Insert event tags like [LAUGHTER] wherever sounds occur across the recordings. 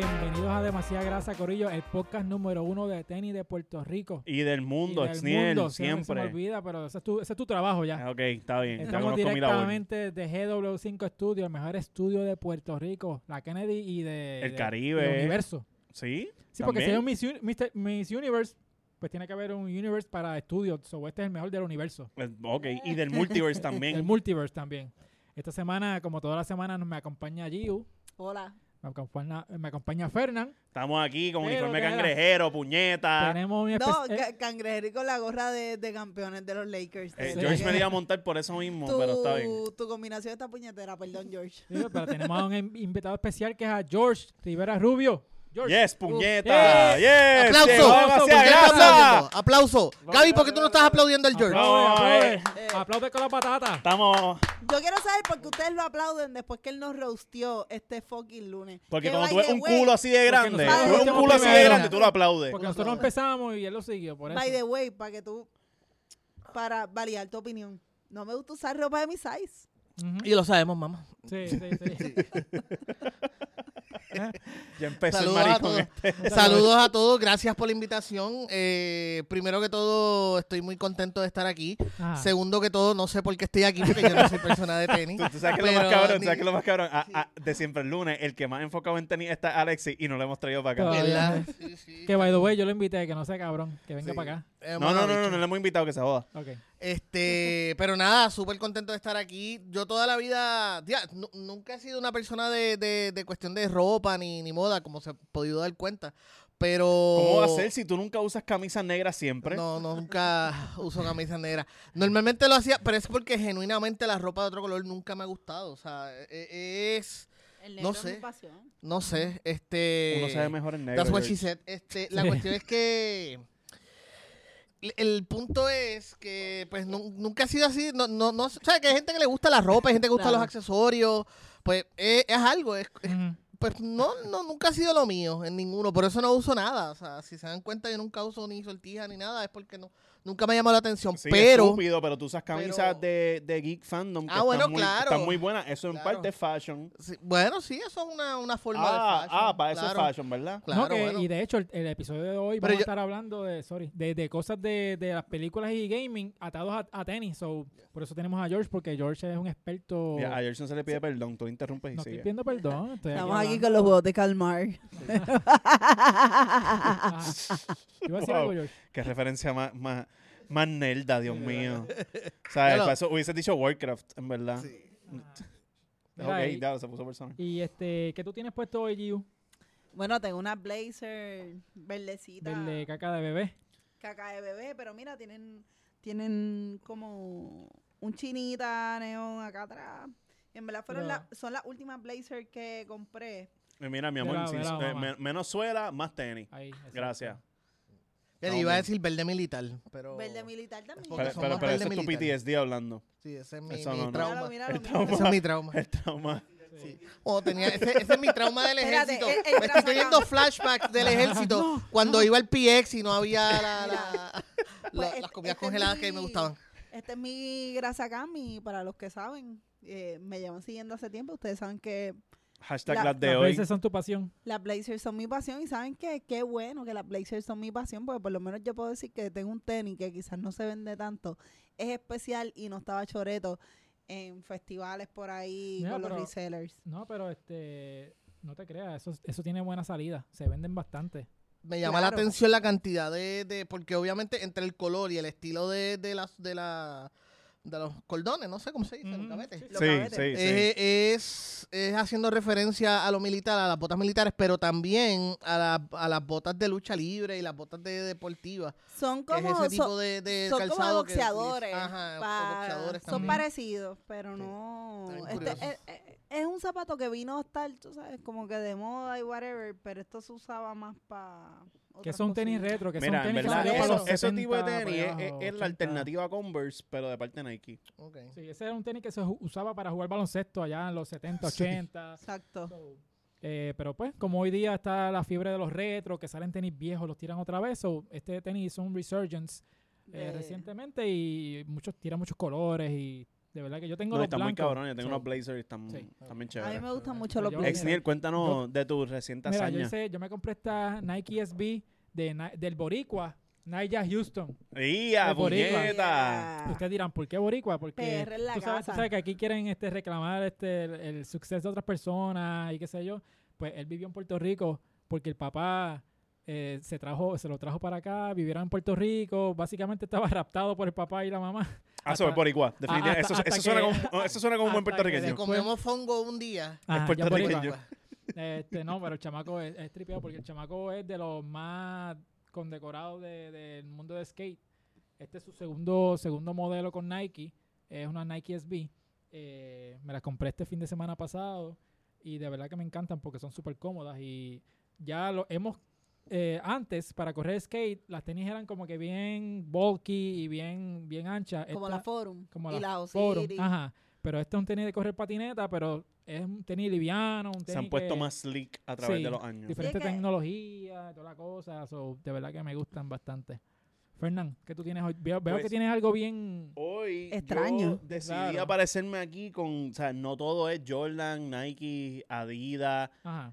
Bienvenidos a Demasiada Grasa, Corillo, el podcast número uno de tenis de Puerto Rico. Y del mundo, Y del Exniel, mundo, siempre. Se me olvida, pero ese es tu, ese es tu trabajo ya. Ok, está bien. ya Estamos labor. directamente de GW5 Studio, el mejor estudio de Puerto Rico, la Kennedy y de... El de- Caribe. del universo. Sí, Sí, porque si hay un Miss, Mister- Miss Universe, pues tiene que haber un Universe para estudios. So, este es el mejor del universo. Eh, Ok, y del multiverse [LAUGHS] también. El Multiverse también. Esta semana, como todas las semanas, me acompaña Giu, Hola. Me acompaña, me acompaña Fernán. Estamos aquí con Pero, uniforme cangrejero, puñeta. Tenemos un No, eh, ca- cangrejero y con la gorra de, de campeones de los Lakers. Eh, Sí. George me iba a montar por eso mismo, tu, pero está bien. tu combinación está puñetera, perdón, George. Sí, pero tenemos a un in- invitado especial que es a George Rivera Rubio. George. Yes, Uh, puñeta. Yes. ¡Aplauso! llegó ¿Por demasiada qué no estás grasa. aplaudiendo? ¡Aplauso! Gaby, ¿por qué tú no estás aplaudiendo al George? Aplaude, aplaude. eh. Eh. Aplaude con la patata. Estamos. Yo quiero saber por qué ustedes lo aplauden después que él nos roasteó este fucking lunes. Porque Que, cuando tú ves un way- culo así de grande, tú ves un culo así de grande, tú lo aplaudes. Porque nosotros empezamos y él lo siguió, por eso. By the way, para que tú, para validar tu opinión. No me gusta usar ropa de mi size. Y lo sabemos, mamá. Sí, sí, sí. [LAUGHS] [LAUGHS] [LAUGHS] Ya empezó Saludos el a todos. este. Saludos a todos, gracias por la invitación. Eh, primero que todo, estoy muy contento de estar aquí. Ajá. Segundo que todo, no sé por qué estoy aquí, porque yo no soy persona de tenis. [LAUGHS] Tú, tú sabes que lo más cabrón, tú sabes que lo más cabrón. A- a- de siempre el lunes, el que más enfocado en tenis está Alexi y no lo hemos traído para acá. Sí, sí. Que by the way, yo lo invité, que no sea cabrón, que venga Sí. para acá. No, no, no, no, no le hemos invitado que se joda. Este, [LAUGHS] pero nada, súper contento de estar aquí. Yo toda la vida, nunca he sido una persona de, de, de cuestión de ropa ni, ni moda, como se ha podido dar cuenta. Pero. ¿Cómo va a ser si tú nunca usas camisas negras siempre? No, no, nunca [LAUGHS] uso camisas negras. Normalmente lo hacía, pero es porque genuinamente la ropa de otro color nunca me ha gustado. O sea, e- es. El negro es mi es mi pasión. No sé, este. Uno se ve mejor en negro. That's what George. she said. Este, la cuestión es que [LAUGHS] el- punto es que pues nu- nunca ha sido así, no, no, no, o sea, que hay gente que le gusta la ropa, hay gente que le gusta Claro. los accesorios, pues es, es algo, es, pues no, no, nunca ha sido lo mío en ninguno, por eso no uso nada, o sea, si se dan cuenta yo nunca uso ni sortija ni nada, es porque no, nunca me ha llamado la atención, Sí, pero estúpido, pero tú usas camisas pero- de, de Geek Fandom que Ah, bueno, están, muy, claro. están muy buenas. Eso en Claro. parte es fashion. sí, bueno, sí, eso es una, una forma Ah, de fashion. ah, para eso claro, es fashion, ¿verdad? Claro, no, que, bueno. y de hecho, el, el episodio de hoy Pero vamos a yo- estar hablando de, sorry, de, de cosas de, de las películas y gaming atados a, a tenis. So, por eso tenemos a George, porque George es un experto. Mira, a Gerson se le pide perdón, tú interrumpes y no estoy sigue. pidiendo perdón. Estoy Estamos aquí con los juegos de calmar. [LAUGHS] Ajá. Iba a decir Wow. algo, George. Qué referencia más, más, más nerda, Dios Sí, mío. O sea, Hello. para eso hubiese dicho Warcraft, en verdad. Ok, Mira, y- ya, se puso personal. Y este, ¿qué tú tienes puesto hoy, Giu? Bueno, tengo una blazer verdecita. Verde caca de bebé. caca de bebé, pero mira, tienen, tienen como un chinita neón acá atrás. En verdad fueron la- son las últimas blazers que compré. Eh, Mira, mi amor, la- sin- de la eh, menos suela, más tenis. Ahí. Gracias. Que No, iba a decir verde militar, pero... Verde militar también. Porque Pero, pero, pero eso es tu militar. PTSD hablando. Sí, ese es mi, Eso mi no, no. trauma. Míralo, míralo, míralo. Ese es mi trauma. El trauma. Sí. Oh, tenía, ese, ese es mi trauma del Espérate, ejército. el- el Me estoy trauma teniendo flashbacks del ejército No, cuando no. iba al PX y no había la- la- Pues la- este- las comidas este es congeladas que mi- me gustaban. Este es mi grasa cami, para los que saben. eh, me llevan siguiendo hace tiempo. Ustedes saben que Hashtag La- las de Las hoy. veces son tu pasión. las blazers son mi pasión. Y saben que qué bueno que las blazers son mi pasión, porque por lo menos yo puedo decir que tengo un tenis que quizás no se vende tanto. Es especial y no estaba choreto en festivales por ahí Mira, con los resellers. No, pero este, no te creas, eso, eso tiene buena salida. Se venden bastante. Me llama la atención la cantidad de, de- porque obviamente entre el color y el estilo de, de las de la de los cordones, no sé cómo se dice, los Mm. Los Sí, gavetes. sí, sí. Eh, es, es haciendo referencia a lo militar, a las botas militares, pero también a, la- a las botas de lucha libre y las botas de deportivas. Son Que es como, ese tipo son, de, de son como calzado que boxeadores. Ajá, boxeadores son parecidos, pero no. Este, es, es- es un zapato que vino a estar, tú sabes, como que de moda y whatever, pero esto se usaba más para. Que son tenis retro, que Mira, son en tenis que verdad, eso, ese 70, tipo de tenis es, abajo, es- es la 80. alternativa a Converse, pero de parte Nike. Ok. Sí, ese era un tenis que se usaba para jugar baloncesto allá en los 70, Sí. 80. Exacto. So, eh, pero pues, como hoy día está la fiebre de los retro, que salen tenis viejos, los tiran otra vez. So, este tenis hizo un resurgence eh, De- recientemente y muchos tiran muchos colores y De verdad que yo tengo No, los están muy blancos. cabrones. Yo tengo so, unos blazers y están, Sí. están bien A mí chéveres. me gustan mucho los yo- blazers. Exniel, cuéntanos de tu reciente Mira, yo, hazaña. hice- yo me compré esta Nike SB de, del Boricua, Naya Houston. ¡Ya, puñeta! Ustedes dirán, ¿por qué Boricua? Porque PR en la tú, sabes, tú sabes que aquí quieren este, reclamar este, el, el suceso de otras personas y qué sé yo. Pues él vivió en Puerto Rico porque el papá eh, se trajo se lo trajo para acá, vivieron en Puerto Rico. Básicamente estaba [LAUGHS] raptado por el papá y la mamá. Ah, sobre Hasta- Boricua. Definitivamente. hasta- Eso, hasta eso suena que- como, eso suena como un buen [LAUGHS] puertorriqueño. Comemos fongo un día. Ya puertorriqueño. Este, no, pero el chamaco es, es tripeado porque el chamaco es de los más condecorados de- del mundo de skate. Este es su segundo, segundo modelo con Nike. Es una Nike SB. Eh, me las compré este fin de semana pasado y de verdad que me encantan porque son súper cómodas y ya lo hemos eh, antes para correr skate las tenis eran como que bien bulky y bien bien anchas Como Esta- la Forum. como y la la Forum, ajá pero este es un tenis de correr patineta pero es un tenis liviano un tenis Se han puesto que- más slick a través Sí, de los años. diferente que- tecnología, toda la cosa, so, de verdad que me gustan bastante. Fernán, ¿qué tú tienes hoy? Veo, veo que Pues- tienes algo bien... Hoy Extraño. yo decidí Claro. aparecerme aquí con, o sea, no todo es Jordan, Nike, Adidas,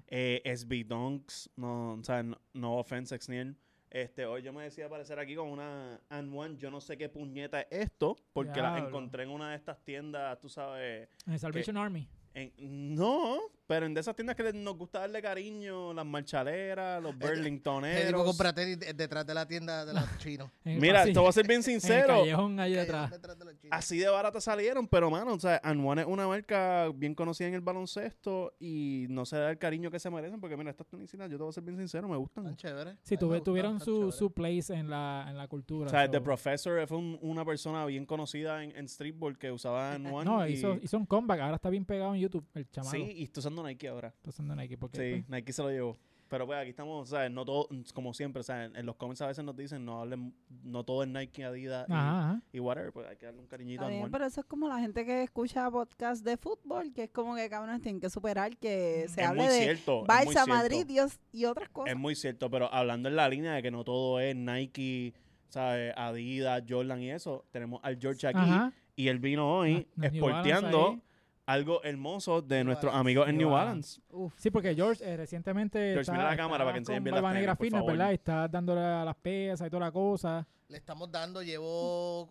eh, SB Dunks, no, o sea, no, no offense, Exniel. Este, hoy yo me decidí aparecer aquí con una and one, yo no sé qué puñeta es esto, porque la encontré en una de estas tiendas, tú sabes, En Salvation Army. en- no, pero en de esas tiendas que nos gusta darle cariño, las marchaleras, los Te digo, Burlingtoneros. compra tenis de- detrás de la tienda de los chinos. [LAUGHS] Mira, te voy a ser bien En el sincero. callejón ahí detrás. Detrás de los chinos. Así de barata salieron, pero mano, o sea, Anwan es una marca bien conocida en el baloncesto y no se da el cariño que se merecen porque mira, estas tenisitas, yo te voy a ser bien sincero, me gustan. Tan chévere. Sí, tuve- gustan, tuvieron su, su place en la, en la cultura. O sea, so- The Professor fue un- una persona bien conocida en, en streetball que usaba Anwan. No, y, hizo, hizo un comeback, ahora está bien pegado en YouTube, el chamaco. Sí, y está usando Nike ahora. Está usando Nike porque... Sí, pues, Nike se lo llevó. Pero pues aquí estamos, o sea, no todo, como siempre, o sea, en, en los comments a veces nos dicen, no hablen, no todo es Nike, Adidas y- Ajá, ajá. y, whatever, pues hay que darle un cariñito Está a bien, Anwan. pero eso es como la gente que escucha podcast de fútbol, que es como que cabrones tienen que superar que se Es hable muy de cierto. es muy Barça, cierto. Madrid y, os- y otras cosas. Es muy cierto, pero hablando en la línea de que no todo es Nike, ¿sabes? Adidas, Jordan y eso, tenemos al George aquí Ajá. y él vino hoy exporteando ahí. Algo hermoso de New nuestros Balance. amigos en New New Balance. Balance. Uf. Sí, porque George eh, recientemente George, está, mira la cámara está para que enseñen con bien las tenis, Fitness, favor. ¿verdad? Y está dándole a las pesas y toda la cosa. Le estamos dando, llevo.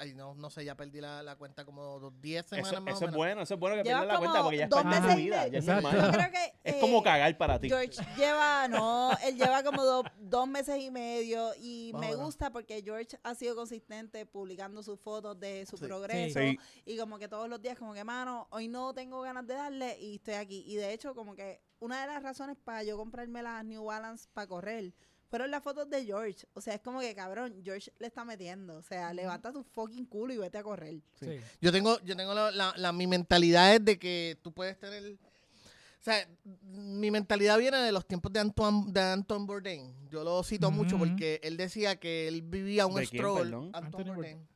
Ay, no, no sé, ya perdí la, la cuenta como dos- 10 semanas Eso, más eso o es menos. bueno, eso es bueno que pierdas la cuenta porque ya es dos parte de tu meses y vida, medio. ya es normal. creo que Es eh, como cagar para ti. George lleva, no, él lleva como do- dos meses y medio y o me gusta porque George ha sido consistente publicando sus fotos de su Sí. progreso Sí. y como que todos los días como que, mano, hoy no tengo ganas de darle y estoy aquí. Y de hecho como que una de las razones para yo comprarme las New Balance para correr fueron las fotos de George. O sea, es como que, cabrón, George le está metiendo. O sea, levanta tu fucking culo y vete a correr. Sí. Sí. Yo tengo, yo tengo la, la- la- mi mentalidad es de que tú puedes tener. O sea, mi mentalidad viene de los tiempos de Antoine, de Anton Bourdain. Yo lo cito mucho porque él decía que él vivía un ¿De quién, stroll. perdón? Anton Anthony Bourdain,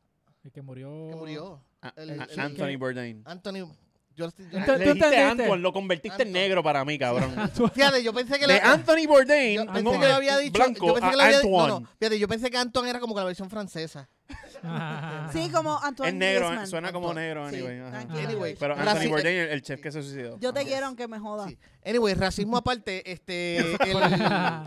El que murió... que murió. Ah, el- ah, el- Anthony que- Bourdain. Anthony. Yo, yo- Ento- Le ¿Tú dijiste entendiste? Antoine, lo convertiste en negro para mí, cabrón. [LAUGHS] fíjate, yo pensé que De Anthony Bourdain, yo tengo pensé que le había dicho, blanco yo pensé a que le había, no, Antoine. no, fíjate, yo pensé que Anton era como que la versión francesa. [LAUGHS] Sí, como Antoine Es negro, Griezmann. suena como Antoine. negro, Sí, anyway. ajá. Pero Anthony Bourdain, el, el chef que se suicidó. Yo te quiero aunque me joda. Sí. Anyway, racismo aparte, este, [LAUGHS] el-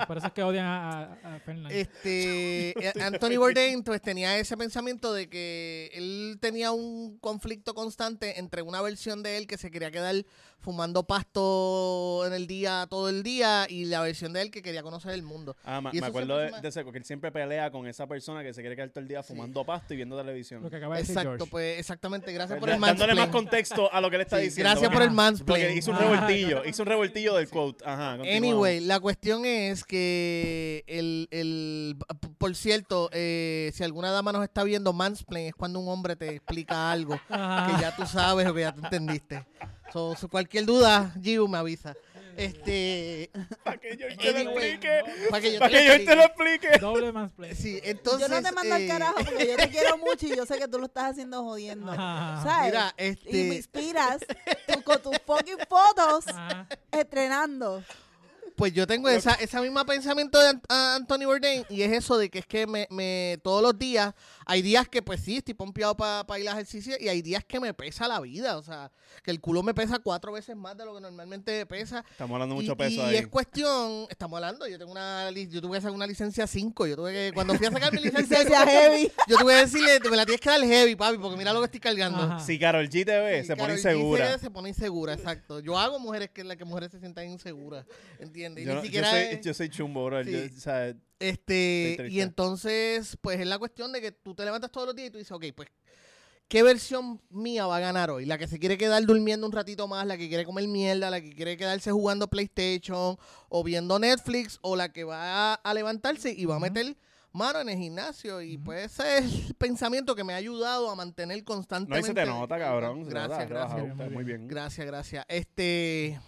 Por eso es que odian a, a, a Fernan. este eh, Anthony Bourdain pues tenía ese pensamiento de que él tenía un conflicto constante entre una versión de él que se quería quedar fumando pasto en el día todo el día y la versión de él que quería conocer el mundo. Ah, ma- Y me eso acuerdo siempre de, de ese, porque él siempre pelea con esa persona que se quiere quedar todo el día Sí. fumando pasto y viendo televisión. Lo que acaba de decir Exacto, George. pues exactamente, gracias por el da- dándole más mansplain. contexto a lo que él está Sí, diciendo. gracias por el Porque mansplain. hizo un Ajá. revoltillo, hizo un revoltillo del quote. Ajá, continuamos. Anyway, la cuestión es que el, el por cierto, eh, si alguna dama nos está viendo, mansplain es cuando un hombre te explica algo que ya tú sabes o que ya tú entendiste. So, so, cualquier duda, Giu me avisa. Este, [LAUGHS] Para que yo te lo explique. para que yo te que lo yo te lo explique. Doble mansplain. Sí, entonces yo no te mando al eh, carajo porque yo te quiero mucho y yo sé que tú lo estás haciendo jodiendo. Ajá. ¿Sabes? Mira, Y me este, inspiras tú con tus fucking fotos Ajá. estrenando. Pues yo tengo esa, ese mismo pensamiento de Anthony Bourdain y es eso de que es que me, me todos los días, hay días que pues sí, estoy pompeado para ir a ejercicio y hay días que me pesa la vida, o sea, que el culo me pesa cuatro veces más de lo que normalmente pesa. Estamos hablando Y, mucho peso y ahí. es cuestión, estamos hablando, yo tengo una, yo tuve que sacar una licencia 5, yo tuve que, cuando fui a sacar mi licencia, [LAUGHS] heavy. yo tuve que decirle, me la tienes que dar heavy, papi, porque mira lo que estoy cargando. Ajá. Si Carol G te ve, Sí, se pone G insegura. Se, se pone insegura, exacto. Yo hago mujeres que las que mujeres se sientan inseguras, ¿entiendes? Y Yo, ni no- yo siquiera soy, es- yo soy chumbo, bro. Sí. Yo, o sea, este, y entonces, pues es la cuestión de que tú te levantas todos los días y tú dices, ok, pues, ¿qué versión mía va a ganar hoy? La que se quiere quedar durmiendo un ratito más, la que quiere comer mierda, la que quiere quedarse jugando PlayStation o viendo Netflix, o la que va a, levantarse y va a meter mano en el gimnasio. Y Ujú. pues ese es el pensamiento que me ha ayudado a mantener no, constantemente. y se te nota, cabrón. se Gracias, nota, gracias. Muy bien. Gracias, gracias. Este.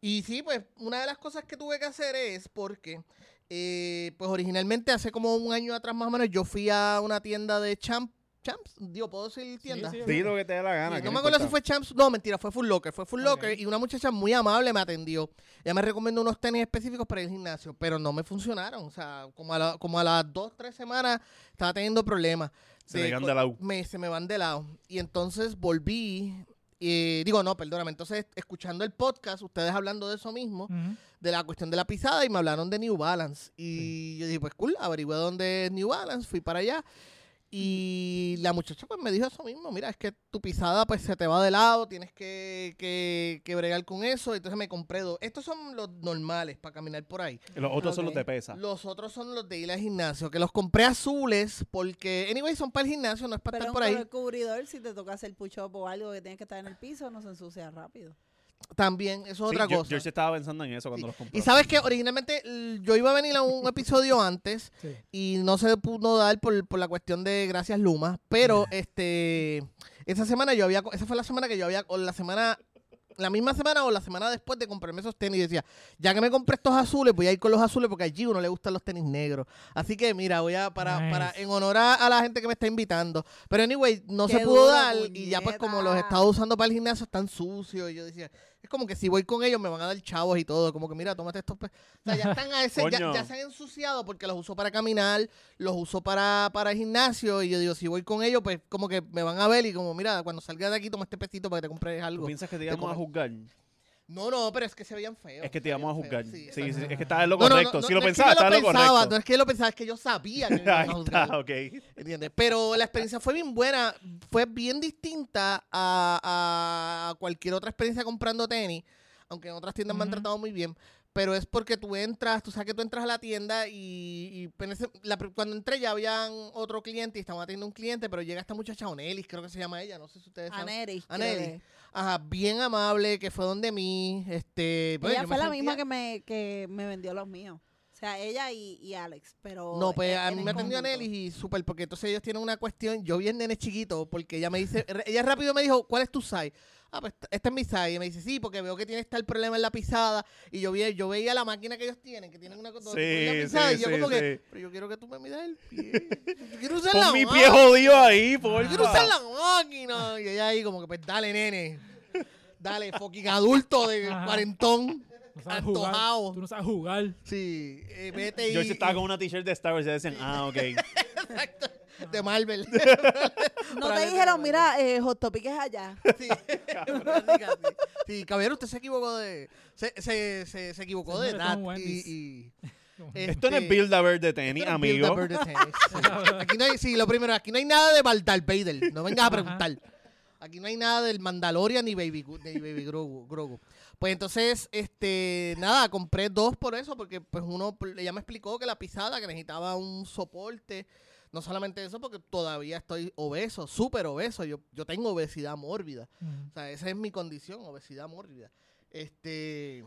Y sí, pues una de las cosas que tuve que hacer es porque, eh, pues originalmente hace como un año atrás más o menos, yo fui a una tienda de champ, champs, digo, ¿puedo decir tienda? sí, lo que te dé la gana. No no me acuerdo si fue Champs, no, mentira, fue Full Locker, fue Full. Locker y una muchacha muy amable me atendió. Ella me recomendó unos tenis específicos para el gimnasio, pero no me funcionaron, o sea, como a, la- como a las dos, tres semanas estaba teniendo problemas. Se De co- de lado. me, se me van de lado. Y entonces volví, eh, digo, no, perdóname, entonces escuchando el podcast, ustedes hablando de eso mismo, de la cuestión de la pisada y me hablaron de New Balance. Y yo dije, pues cool, averigüé dónde es New Balance, fui para allá. Y la muchacha pues me dijo eso mismo, mira, es que tu pisada pues se te va de lado, tienes que, que, que bregar con eso. Entonces me compré dos. Estos son los normales para caminar por ahí. Y Los otros son los de pesa. Los otros son los de ir al gimnasio, que los compré azules porque, anyway, son para el gimnasio, no es para Pero estar por ahí. color cubridor, si te toca hacer push-up o algo que tienes que estar en el piso, no se ensucia rápido. También, eso es Sí, otra yo, cosa. Yo sí estaba pensando en eso cuando Sí. los compré. Y sabes que originalmente l- yo iba a venir a un episodio [LAUGHS] antes Sí. y no se pudo dar por, por la cuestión de gracias Luma, pero este esa semana yo había esa fue la semana que yo había o la semana la misma semana o la semana después de comprarme esos tenis y decía, ya que me compré estos azules, voy a ir con los azules porque a uno le gustan los tenis negros. Así que mira, voy a para, Nice. para en honor a, a la gente que me está invitando. Pero anyway, no Qué se pudo duro, dar y ya pues como los estado usando para el gimnasio están sucios y yo decía, es como que si voy con ellos me van a dar chavos y todo, como que mira, tómate estos pe-". O sea, ya [LAUGHS] están a ese, ya, se han ensuciado porque los uso para caminar, los uso para, para el gimnasio y yo digo, si voy con ellos, pues como que me van a ver y como, mira, cuando salga de aquí toma este pesito para que te compres ¿Tú algo. piensas que te de íbamos a juzgar? No, no, pero es que se veían feos. Es que te íbamos a juzgar. feos, Sí, sí, es que estaba en lo No, no, no, correcto. no, si lo es que pensaba, estaba en lo pensaba, correcto. No es que yo lo pensaba, es que yo sabía que [LAUGHS] me iban a juzgar. está, ok. ¿Entiendes? Pero la experiencia fue bien buena, fue bien distinta a, a cualquier otra experiencia comprando tenis, aunque en otras tiendas me han tratado muy bien. Pero es porque tú entras, tú sabes que tú entras a la tienda y, y ese- la cuando entré ya habían otro cliente y estaban atendiendo un cliente, pero llega esta muchacha Onelis, creo que se llama ella, no sé si ustedes saben. Creo que- Ajá, bien amable, que fue donde mí, este... pues, Ella fue la sentía- misma que me, que me vendió los míos. O sea, ella y, y Alex. Pero No, pues en- a mí me atendió. Nelly y súper, porque entonces ellos tienen una cuestión, yo vi el nene chiquito, porque ella me dice, ella rápido me dijo, ¿cuál es tu size? Ah, pues este es mi size. Y me dice, sí, porque veo que tiene tal problema en la pisada. Y yo, vi, yo veía la máquina que ellos tienen, que tienen una cosa Sí, la pisada, sí, y yo sí, como que, sí. pero yo quiero que tú me midas el pie. Yo quiero usar la Pon mi máquina. pie jodido ahí, Yo quiero usar la máquina. Y ella ahí como que, pues dale, nene. Dale, fucking adulto de cuarentón. No sabes jugar. Tú no sabes jugar. Sí, eh, vete y... George estaba con una t-shirt de Star Wars y decían, ah, ok. [LAUGHS] de Marvel. [LAUGHS] No te dijeron, mira, eh, Hot Topic es allá. Sí. [LAUGHS] Sí, caballero, usted se equivocó de. Se, se, se, se equivocó de edad. Y, y, Esto no es este, Build-A-Bear de tenis, no amigo. Build-A-Bear de tenis, sí. Aquí no hay, sí, lo primero, aquí no hay nada de Darth Vader. No vengas a preguntar. Aquí no hay nada del Mandalorian ni Baby, ni Baby Grogu, Grogu. Pues entonces, este, nada, compré dos por eso, porque pues uno, ella me explicó que la pisada, que necesitaba un soporte. No solamente eso, porque todavía estoy obeso, súper obeso. Yo, yo tengo obesidad mórbida. O sea, esa es mi condición, obesidad mórbida. Este,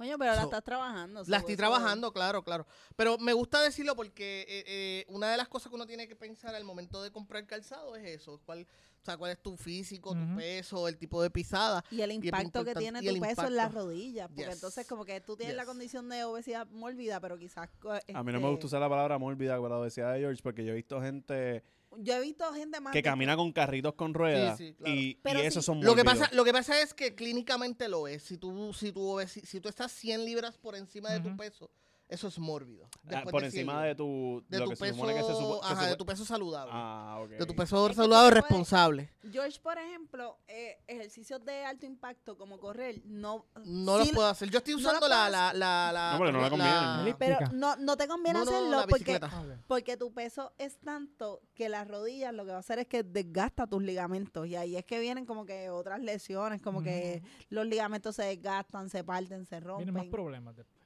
Coño, pero la So, estás trabajando. la estoy trabajando, claro, claro. Pero me gusta decirlo porque eh, eh, una de las cosas que uno tiene que pensar al momento de comprar calzado es eso. ¿Cuál, o sea, cuál es tu físico, tu peso, el tipo de pisada? Y el impacto que tiene tu peso en las rodillas. Porque Yes. entonces como que tú tienes la condición de obesidad mórbida, pero quizás... co- A mí no me este, gusta usar la palabra mórbida para la obesidad de George porque yo he visto gente yo he visto gente más que camina con carritos con ruedas. sí, claro. Y, Pero y esos sí. son Lo que, pasa, lo que pasa es que clínicamente lo es. Si tú, si tú, obesi- si tú estás 100 libras por encima de tu peso, eso es mórbido. Ah, por de 100 encima de tu, de lo tu que se peso, que se supo- se ajá, de tu peso saludable. Ah, ok. De tu peso Es saludable responsable. George, por ejemplo, eh, ejercicios de alto impacto como correr, no, No sí los lo- puedo hacer. Yo estoy usando la, la, la, la, No, porque no le conviene. pero no, no te conviene No, hacerlo la porque. Ah, porque tu peso es tanto que las rodillas lo que va a hacer es que desgasta tus ligamentos y ahí es que vienen como que otras lesiones, como que los ligamentos se desgastan, se parten, se Vienen más rompen. problemas después.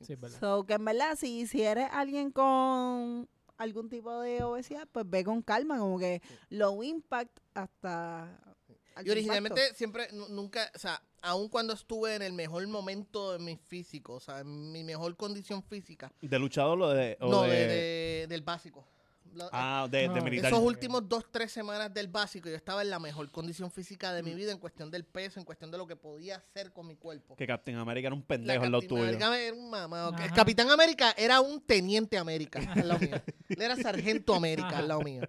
So, sí, es verdad. So, que en verdad, si, si eres alguien con algún tipo de obesidad, pues ve con calma, como que low impact hasta... Y originalmente impacto. siempre, nu- nunca, o sea, aun cuando estuve en el mejor momento de mi físico, o sea, en mi mejor condición física, ¿De luchador o de...? o no, de- de, de- del básico. La- Ah, de, de militar. Esos últimos dos, tres semanas del básico, yo estaba en la mejor condición física de mi vida en cuestión del peso, en cuestión de lo que podía hacer con mi cuerpo. Que Captain America era un La pendejo en lo Capitán tuyo. América era un mamado. El Capitán América era un teniente América al lado mío. Él era sargento América al lado mío.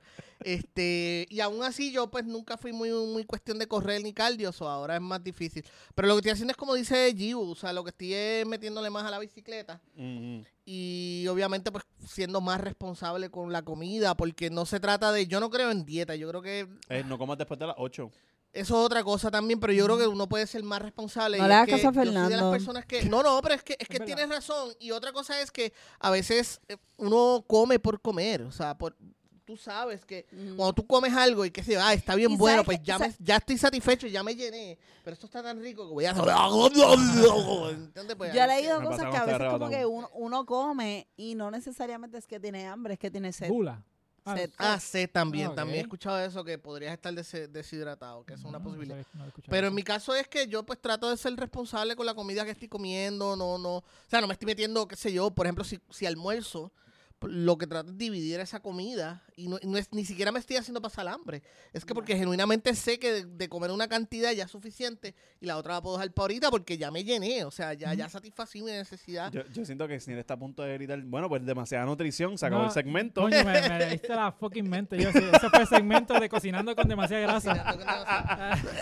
Este, y aún así yo pues nunca fui muy, muy cuestión de correr ni cardio, o ahora es más difícil. Pero lo que estoy haciendo es como dice Giu, o sea, lo que estoy es metiéndole más a la bicicleta y obviamente pues siendo más responsable con la comida, porque no se trata de, yo no creo en dieta, yo creo que Eh, no comas después de las 8. eso es otra cosa también, pero yo creo que uno puede ser más responsable. No y le hagas caso a de las personas que. No, no, pero es que, es que tienes razón. Y otra cosa es que a veces eh, uno come por comer. O sea, por, tú sabes que Mm. cuando tú comes algo y que se ah, está bien Y bueno, pues que- ya, me- ya estoy satisfecho, ya me llené. Pero esto está tan rico que voy a. [LAUGHS] ¿Entiendes? Pues, Yo he leído Me cosas que a veces como que uno, uno come y no necesariamente es que tiene hambre, es que tiene sed. Gula. Ah, Sed. Ah, sé también, Ah, también he escuchado eso, que podrías estar dese- deshidratado, que es una no, posibilidad. no sabía- no Pero en eso. mi caso es que yo pues trato de ser responsable con la comida que estoy comiendo, no, no, o sea, no me estoy metiendo, qué sé yo, por ejemplo, si, si almuerzo, lo que trato es dividir esa comida y no, y no es, ni siquiera me estoy haciendo pasar hambre. Es que porque genuinamente sé que de, de comer una cantidad ya es suficiente y la otra la puedo dejar para ahorita porque ya me llené, o sea, ya, ya satisfací mi necesidad. Yo, yo siento que Snell está a punto de gritar, bueno, pues demasiada nutrición, se acabó No, el segmento. Coño, me, me [LAUGHS] leíste la fucking mente. Yo, sí, ese fue el segmento de cocinando con demasiada [LAUGHS] grasa.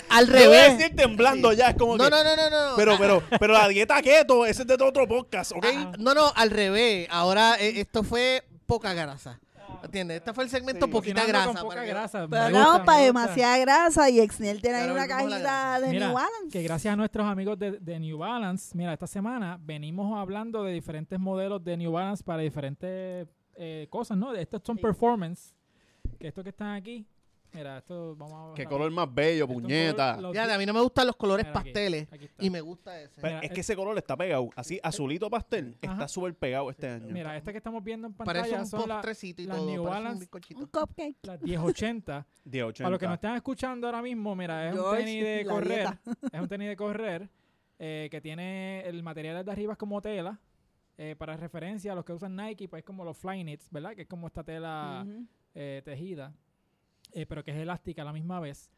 Al Yo voy a revés. decir temblando ya, es como No, que... no, no, no, no. Pero, Ah, pero, [LAUGHS] pero la dieta keto, ese es de otro podcast, ¿ok? Ah. No, no, al revés. Ahora eh, esto fue poca grasa. ¿Entiendes? Este fue el segmento Sí. poquita grasa. con poca para que- grasa. Pero no, para demasiada grasa y Exniel tiene ahí una cajita de Mira, New Balance. Que gracias a nuestros amigos de, de New Balance, mira, esta semana venimos hablando de diferentes modelos de New Balance para diferentes eh, cosas, ¿no? Estos son Sí. performance, que estos que están aquí, mira, esto vamos a... Qué a- color más bello, puñeta. color- los Fíjate, di- a mí no me gustan los colores Mira, aquí, pasteles aquí está. y me gusta ese. Pero Mira, es eh, que ese color está pegado, así azulito pastel, Ajá. está súper pegado este año. Mira, este que estamos viendo en Parece pantalla un son la- postrecito y las todo. New parece un Balance. Un cupcake. las 1080. 1080. [LAUGHS] Para los que nos están escuchando ahora mismo, mira, es un tenis de correr. dieta. [LAUGHS] es un tenis de correr eh, que tiene el material de arriba es como tela. eh, para referencia a los que usan Nike, pues es como los Flyknits, ¿verdad? Que es como esta tela eh, tejida, eh, pero que es elástica a la misma vez.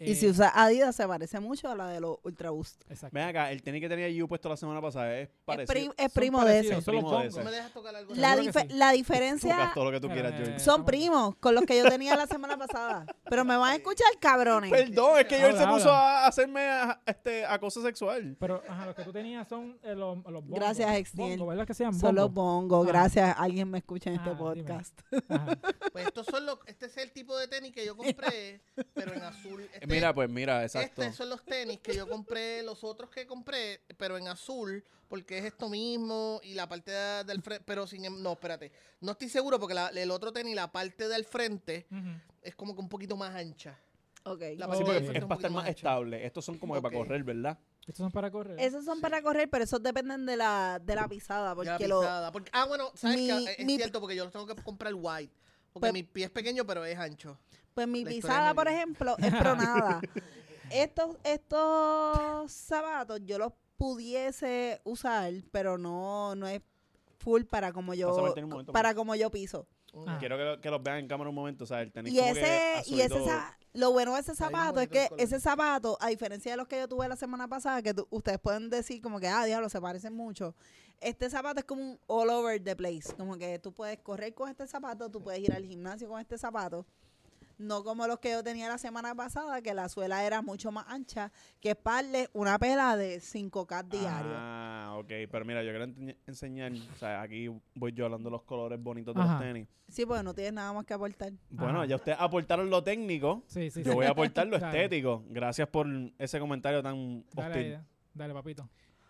Y Eh, si usa Adidas se parece mucho a la de los Ultra Boost. exacto. Ven acá, el tenis que tenía Yu puesto la semana pasada es parecido. es Son primo de ese. son los Primo de bongos. ese. ¿No me dejas tocar algo? La, sí. la diferencia todo lo que tú quieras, eh, son primos con los que yo tenía la semana pasada. Pero me van a escuchar, cabrones. Perdón, es que George se puso habla. a hacerme a- este, acoso sexual. Pero ajá, los que tú tenías son eh, los, los bongos. Gracias, Exniel. Bongo, ¿verdad que se llaman Solo bongos? Ah. gracias. Alguien me escucha en este Ah, podcast. Pues estos son los, este es el tipo de tenis que yo compré, [LAUGHS] pero en azul. Este- Mira, pues mira, exacto. Estos son los tenis que yo compré, los otros que compré, pero en azul, porque es esto mismo y la parte de- del frente, pero sin, em- no, espérate, no estoy seguro porque la- el otro tenis, la parte del frente, es como que un poquito más ancha. Ok. La Sí, parte del frente es un para estar poquito más estable. Estos son como que para correr, ¿verdad? Estos son para correr. Esos son para correr, pero esos dependen de la, de la pisada. Porque lo, pisada, porque- ah, bueno, sabes mi- que es mi- cierto porque yo los tengo que comprar white. Porque Pues- mi pie es pequeño, pero es ancho. Pues mi pisada, por ejemplo, [LAUGHS] es pronada. [LAUGHS] estos, estos zapatos yo los pudiese usar, pero no, no es full para como yo momento, para como yo piso. Ah. Quiero que, lo- que los vean en cámara un momento. O sea, el tenis Y como que ese, y ese lo bueno de ese zapato es que ese zapato, a diferencia de los que yo tuve la semana pasada, que ustedes pueden decir como que, ah, diablo, se parecen mucho. Este zapato es como un all over the place. Como que tú puedes correr con este zapato, tú puedes ir al gimnasio con este zapato. No como los que yo tenía la semana pasada, que la suela era mucho más ancha, que es parle una pela de 5K diario. Ah, ok. Pero mira, yo quiero enseñ- enseñar. O sea, aquí voy yo hablando de los colores bonitos de Ajá. los tenis. Sí, porque no tienes nada más que aportar. Bueno, Ajá. ya ustedes aportaron lo técnico. Sí, sí, Yo sí. voy a aportar lo [LAUGHS] Dale. estético. Gracias por ese comentario tan Dale, hostil. ahí, dale, papito.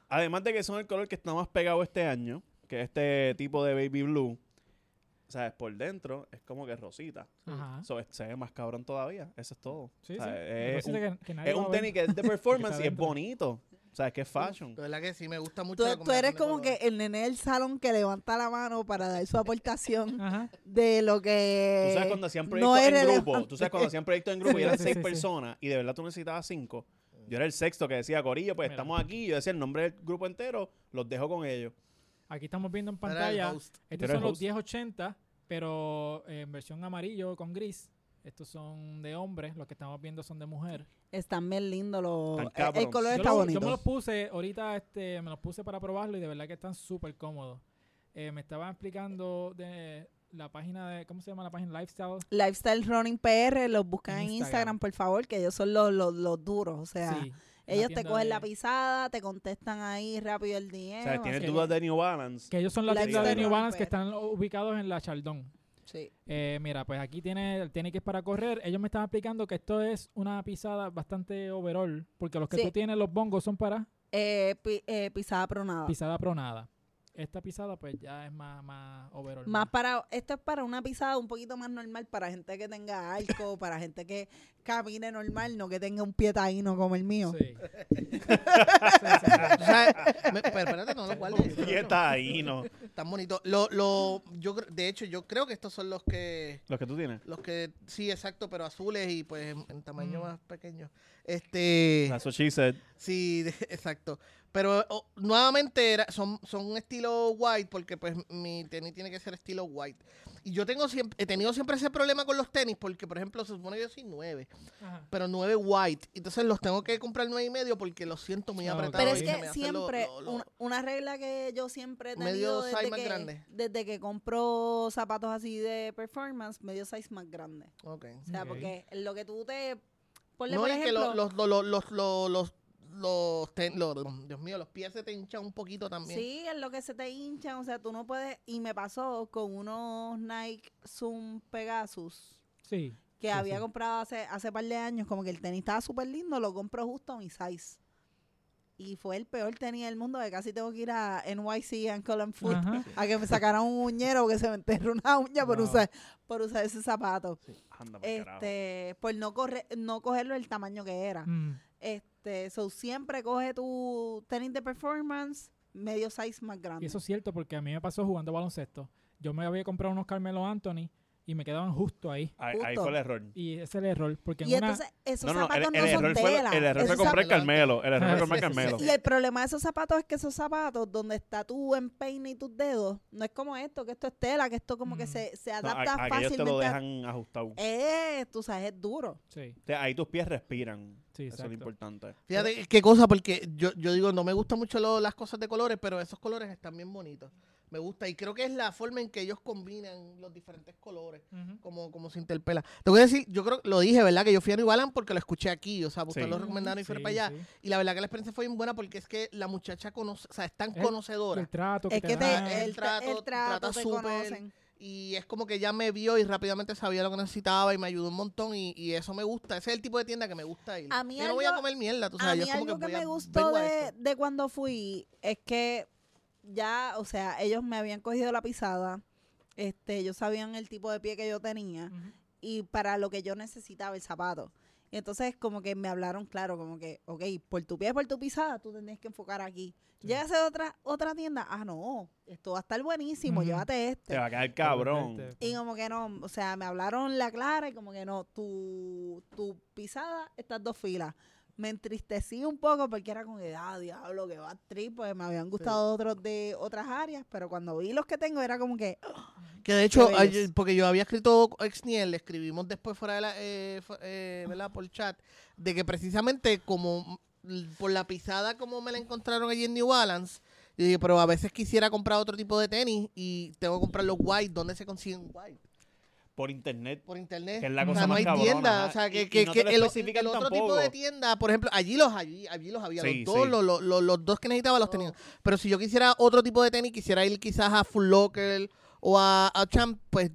Además de que son el color que está más pegado este año, que es este tipo de baby blue. O sea, es por dentro, es como que rosita. Ajá. So, se ve más cabrón todavía. Eso es todo. Sí, O sea, sí. Es, un, que- que nadie es un tenis que es de [LAUGHS] performance y es bonito. O sea, es que es fashion. De verdad que sí, me gusta mucho. Tú, la tú eres como que el nene del salón que levanta la mano para dar su aportación [LAUGHS] Ajá. de lo que Tú sabes cuando hacían proyectos en grupo. Tú sabes cuando hacían proyectos en grupo y eran sí, seis sí, sí. personas y de verdad tú necesitabas cinco. Yo era el sexto que decía, Corillo, pues Mira. estamos aquí. Yo decía el nombre del grupo entero, los dejo con ellos. Aquí estamos viendo en pantalla. Estos son los host. 1080, pero en versión amarillo con gris. Estos son de hombres, los que estamos viendo son de mujer. están bien lindos los Tan el- color Yo, está yo bonito. me los puse, ahorita este, me los puse para probarlo y de verdad que están súper cómodos. Eh, me estaban explicando de la página de, ¿cómo se llama la página? Lifestyle. Lifestyle Running PR, los buscan en Instagram. Instagram, por favor, que ellos son los, los, los duros. O sea, sí. Ellos te cogen de- la pisada, te contestan ahí rápido el DM. O sea, tienes dudas de New Balance. Que ellos son la tienda de New Balance que están ubicados en la Chaldón. Sí. Eh, mira, pues aquí tiene tenis que es para correr. Ellos me estaban explicando que esto es una pisada bastante overall, porque los que Sí. tú tienes, los bongos, son para Eh, pi- eh, pisada pronada. pisada pronada. Esta pisada, pues ya es más, más. Más para, esto es para una pisada un poquito más normal para gente que tenga arco, [LAUGHS] para gente que camine normal, no que tenga un pie taíno como el mío. Sí. [LAUGHS] [LAUGHS] O sea, me- pero espérate, no lo guardes. Y está ahí, ¿no? Tan bonito. Lo, lo, yo, cre- de hecho, yo creo que estos son los que, Los que tú tienes. los que, sí, exacto, pero azules y pues en, en tamaño Mm. más pequeño. Este, That's what she said. sí, de- [LAUGHS] exacto. Pero oh, nuevamente era, son, son un estilo white porque pues mi tenis tiene que ser estilo white. Y yo tengo siempre, he tenido siempre ese problema con los tenis porque, por ejemplo, se supone que yo soy nueve, Ajá. pero nueve white. Entonces los tengo que comprar nueve y medio porque los siento muy apretados. Pero es que lo- siempre, lo- lo- una, regla que yo siempre he Medio tenido size desde más que, grande. desde que compro zapatos así de performance, medio size más grande. Ok. O sea, porque lo que tú te... Ponle, No, por y que ejemplo, los, los, los, los, los, los, los ten- los- Dios mío, los pies se te hinchan un poquito también. Sí, es lo que se te hinchan, o sea, tú no puedes... Y me pasó con unos Nike Zoom Pegasus Sí. que Sí, había sí. comprado hace, hace par de años, como que el tenis estaba súper lindo, lo compro justo a mi size. Y fue el peor tenis del mundo, que casi tengo que ir a NYC and Foot Ajá. a que me sacaran un uñero porque se me enterró una uña por usar por usar ese zapato. Anda, carajo. Este, por no correr, no cogerlo el tamaño que era. Mm. Este, so siempre coge tu tenis de performance medio size más grande. Y eso es cierto porque a mí me pasó jugando baloncesto. Yo me había comprado unos Carmelo Anthony y me quedaban justo ahí. Ahí, ahí justo. fue el error. Y ese es el error. Porque en y una, entonces esos No, no, no, el, zapatos el no son error fue, tela. el error fue Esos comprar zapatos- Carmelo. El error Ah, fue sí, comprar sí, sí. Carmelo. Y el problema de esos zapatos es que esos zapatos donde está tu empeine y tus dedos, no es como esto, que esto es tela, que esto como que Mm. se, se No, adapta a- aquellos te lo fácilmente. a- dejan ajustado. Eh, tú sabes, es duro. sí, O sea, ahí tus pies respiran. sí, Eso es lo exacto. importante. Fíjate qué cosa, porque yo, yo digo, no me gustan mucho lo- las cosas de colores, pero esos colores están bien bonitos. Me gusta y creo que es la forma en que ellos combinan los diferentes colores, como, como se interpela. Te voy a decir, yo creo, lo dije, ¿verdad? Que yo fui a New Balance porque lo escuché aquí, o sea, ustedes Sí. lo recomendaron y fueron Sí, para allá. sí. Y la verdad que la experiencia fue bien buena porque es que la muchacha conoce, o sea, es tan El- conocedora. El trato que Es te que te, dan. el el, trato- trato, el trato trata te súper- conocen. Y es como que ya me vio y rápidamente sabía lo que necesitaba y me ayudó un montón y, y eso me gusta. Ese es el tipo de tienda que me gusta ir. A mí yo no voy a algo- comer mierda, tú A sabes. yo mí es como algo que, a- me gustó a de, esto. de cuando fui es que ya, o sea, ellos me habían cogido la pisada, este, ellos sabían el tipo de pie que yo tenía y para lo que yo necesitaba el zapato. Y entonces como que me hablaron claro, como que, ok, por tu pie, por tu pisada, tú tendrías que enfocar aquí. Sí. Llegas a otra, otra tienda, ah, no, esto va a estar buenísimo, llévate este. Te va a quedar cabrón. Y como que no, o sea, me hablaron la clara y como que no, tu, tu pisada, estas dos filas. Me entristecí un poco porque era como que, ah, diablo, que va trip, pues me habían gustado otros de otras áreas, pero cuando vi los que tengo era como que, Que de hecho, porque yo había escrito Exniel, le escribimos después fuera de la, eh, eh, ¿verdad? por chat, de que precisamente como mm, por la pisada como me la encontraron allí en New Balance, yo dije, pero a veces quisiera comprar otro tipo de tenis y tengo que comprar los white. ¿Dónde se consiguen white? Por internet. Por internet. Que es la o cosa sea, no más hay cabrona, tienda. O sea, que, Y- y que, no que te lo el, el otro tipo de tienda, por ejemplo, allí los, allí, allí los había. Sí, los dos, sí. los, los- los- los dos que necesitaba los tenía. Pero si yo quisiera otro tipo de tenis, quisiera ir quizás a Full Locker o a, a Champ, pues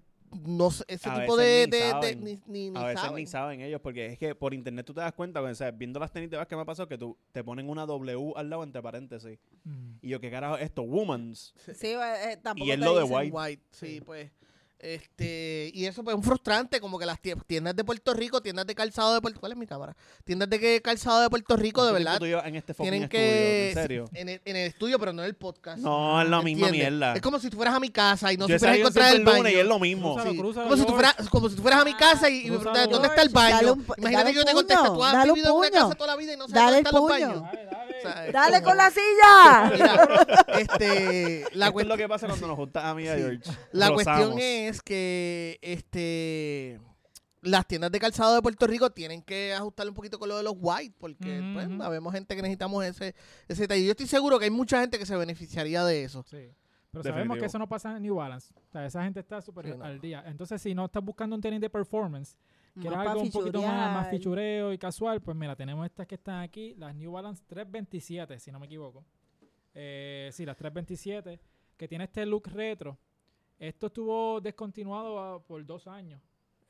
no sé, ese A tipo de, ni de- de- saben. ni, ni- ni a veces saben. ni saben ellos, porque es que por internet tú te das cuenta, o sea, viendo las tenis de vas que me ha pasado, que tú te ponen una W al lado entre paréntesis. Mm. Y yo, ¿qué carajo es esto? Womans. Sí, eh, tampoco Y es te lo de white. sí, pues. Este, y eso pues es un frustrante, como que las tie- tiendas de Puerto Rico, tiendas de calzado de Puerto ¿Cuál es mi cámara? Tiendas de que- calzado de Puerto Rico, de ¿Cuánto verdad. en este Tienen estudio? que. ¿En serio? En el, en el estudio, pero no en el podcast. No, es la misma mierda. Es como si tú fueras a mi casa y no supieras encontrar el baño. y es lo mismo. Crúzalo, Sí, crúzalo, como, si tú fueras, como si tú fueras a mi casa y, me preguntas, ¿dónde está el baño? dale un Imagínate dale que yo te un contesto, puño, tú has vivido en una casa toda la vida y no sabes dónde están los baños. Dale, dale. O sea, es ¡Dale como- con la silla! [LAUGHS] Mira, este, la, Esto es lo que pasa cuando nos juntas a mí y a. George. la cuestión es que este las tiendas de calzado de Puerto Rico tienen que ajustarle un poquito con lo de los white, porque Ujú, pues, ujú. habemos gente que necesitamos ese, ese detalle. Yo estoy seguro que hay mucha gente que se beneficiaría de eso. Sí. Pero sabemos Definitivo. que eso no pasa en New Balance. O sea, esa gente está súper Sí, no. al día. Entonces, si no estás buscando un tenis de performance, que era algo un poquito más, más fichureo y casual, pues mira, tenemos estas que están aquí, las New Balance 327, si no me equivoco. Eh, sí, las 327, que tiene este look retro. Esto estuvo descontinuado ah, por dos años.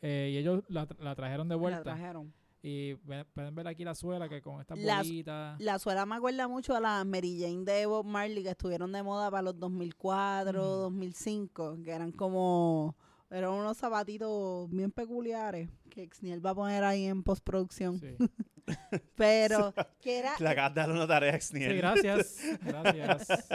Eh, y ellos la, la trajeron de La vuelta. trajeron. Y pueden ver aquí la suela que con estas Las- bolitas. La suela me acuerda mucho a la Mary Jane de Bob Marley que estuvieron de moda para los 2004, Mm. 2005, que eran como eran unos zapatitos bien peculiares que Xniel va a poner ahí en postproducción. Sí. [LAUGHS] [LAUGHS] Pero que era Le acabas de dar una tarea, Sí, gracias. Gracias. [LAUGHS]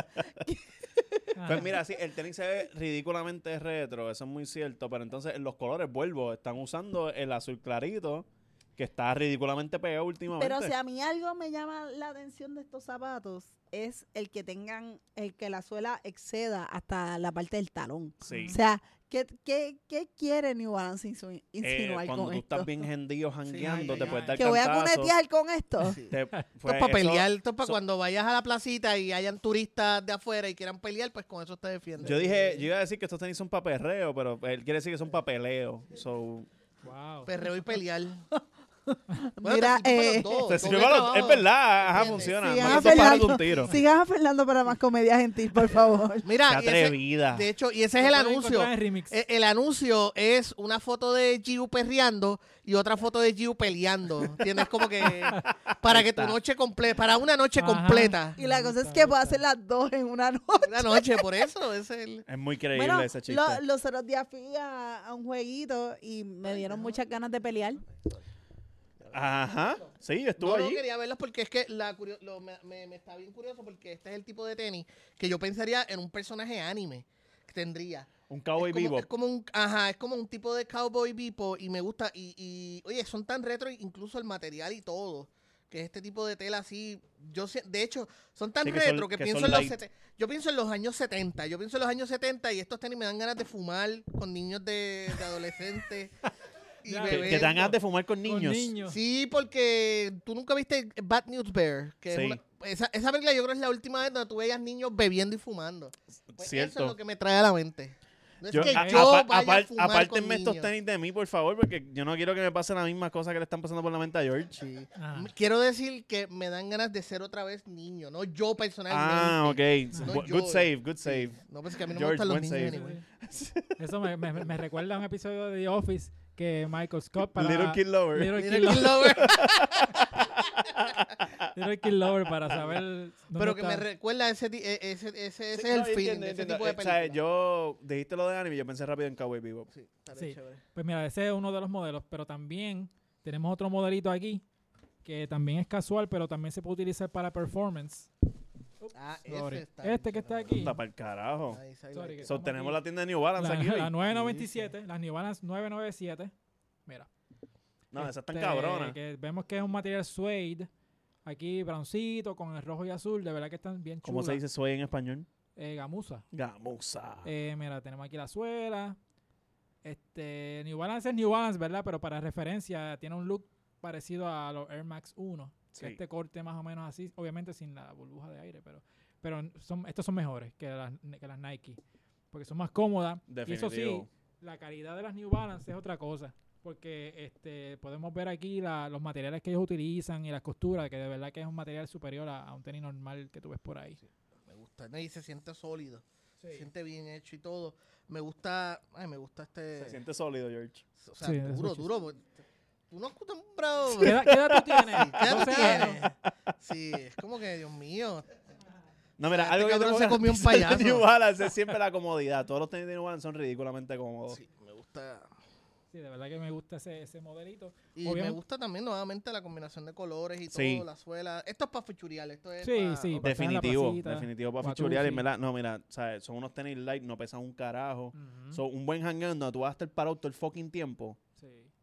Pues Ajá. mira, sí, el tenis se ve ridículamente retro, eso es muy cierto, pero entonces en los colores, vuelvo, están usando el azul clarito, que está ridículamente pegado últimamente. Pero si a mí algo me llama la atención de estos zapatos es el que tengan, el que la suela exceda hasta la parte del talón. Sí. O sea, ¿qué, qué, qué quiere New Balance insu- Eh, insinuar cuando con tú esto? estás bien hendido, jangueando, ay, te puedes dar que voy a cunetear con esto. Sí. te- Esto pues, es para eso- pelear, esto es para so- cuando vayas a la placita y hayan turistas de afuera y quieran pelear, pues con eso te defiendes. Yo dije, yo iba a decir que estos tenis son para perreo, pero él quiere decir que son para peleo. So, Wow. Perreo y pelear. [LAUGHS] [LAUGHS] Bueno, Mira, eh, dos, [LAUGHS] para los- es verdad, ajá, funciona. Sigan a para Fernando. un tiro. Sigan a Fernando para más comedia gentil, por [LAUGHS] favor. Qué Mira, y ese- atrevida. de hecho, y ese es Lo el pueden anuncio. encontrar en remix. E- El, anuncio es una foto de Giu perreando y otra foto de Giu peleando. ¿Entiendes? Como que para que tu noche completa, para una noche Ajá. completa. Y la cosa es que puedo hacer las dos en una noche. Una noche, por eso. Es el... Es muy creíble Bueno, ese chiste. lo- los otros días fui a, a un jueguito y me dieron muchas ganas de pelear. Ajá. Sí, yo estuve No, no, allí. quería verlos porque es que la curio- lo- me, me- me está bien curioso porque este es el tipo de tenis que yo pensaría en un personaje anime que tendría. Un cowboy es como, vivo. es como un, ajá, es como un tipo de cowboy vivo y me gusta y, y, oye, son tan retro incluso el material y todo, que es este tipo de tela así, yo sé- de hecho, son tan Sí, que son- retro que, que pienso son en los light. sete- yo pienso en los años 70, yo pienso en los años 70 y estos tenis me dan ganas de fumar con niños de, de adolescentes [LAUGHS] y Ya, Que, que te dan ganas de fumar con Con niños. niños. Sí, porque tú nunca viste Bad News Bear. Que es Sí. una- esa, esa película yo creo es la última vez donde tú veías niños bebiendo y fumando. Pues Cierto. Eso es lo que me trae a la mente. No es Yo- que a- yo apa- vaya a apar- fumar apártenme con estos niños. tenis de mí, por favor, porque yo no quiero que me pasen las mismas cosas que le están pasando por la mente a George. Sí. M- Quiero decir que me dan ganas de ser otra vez niño, no yo personalmente. Ah, ok. No Bu- yo. good save, good Sí. save. No, pues que a mí no George, me gustan los buen niños. save. anyway. Eso me, me- me recuerda a un episodio de The Office que Michael Scott para Little Kid Lover. Little Kid Kid Lover, Lover. [LAUGHS] Little Kid Lover para saber Pero que me recuerda ese, e- ese, ese, ese Sí, es el no, yo feeling entiendo, de ese entiendo. tipo de Eh, o sea, película. yo dijiste lo de anime y yo pensé rápido en Cowboy Bebop. Sí, Sí. chévere. Pues mira, ese es uno de los modelos, pero también tenemos otro modelito aquí que también es casual, pero también se puede utilizar para performance. Ah, Sorry. ese está Este que está aquí. Está para el carajo. Sorry, que. So, tenemos la tienda de New Balance La, aquí. [LAUGHS] la hoy. 997, las New Balance 997. Mira. No, esas están Este, cabronas. Que vemos que es un material suede. Aquí broncito con el rojo y azul. De verdad que están bien ¿Cómo se chulas. dice suede en español? eh, Gamusa. Gamusa. Eh, mira, tenemos aquí la suela. Este, New Balance es New Balance, ¿verdad? Pero para referencia, tiene un look parecido a los Air Max 1. Sí. Este corte más o menos así, obviamente sin la burbuja de aire, pero, pero son, estos son mejores que las, que las Nike. Porque son más cómodas. Y eso sí, Definitivo. la calidad de las New Balance es otra cosa. Porque este podemos ver aquí la- los materiales que ellos utilizan y las costuras, que de verdad que es un material superior a, a un tenis normal que tú ves por ahí. Me gusta. Y se siente sólido. Sí. Se siente bien hecho y todo. Me gusta. Ay, me gusta este. Se siente sólido, George. O sea, Sí, duro, duro. Tú no has acostumbrado. ¿Qué, edad, qué edad tú [LAUGHS] tienes? Sí, ¿qué edad tú 12 años. tienes? Sí, es como que, Dios mío. No, mira, Este algo que tengo se comió un payaso. New Balance es siempre la comodidad. Todos los tenis de New Balance son ridículamente cómodos. Sí, me gusta. Sí, de verdad que me gusta ese, ese modelito. Y me Obviamente- gusta también nuevamente la combinación de colores y Sí. todo, la suela. Esto es para fichurial, esto es Sí, pa- sí, ok. pa- estar en la Definitivo, placita, definitivo para en verdad, no, mira, ¿sabes? son unos tenis light, no pesan un carajo. Ujú. Son un buen hangar donde tú vas a estar parado todo el fucking tiempo.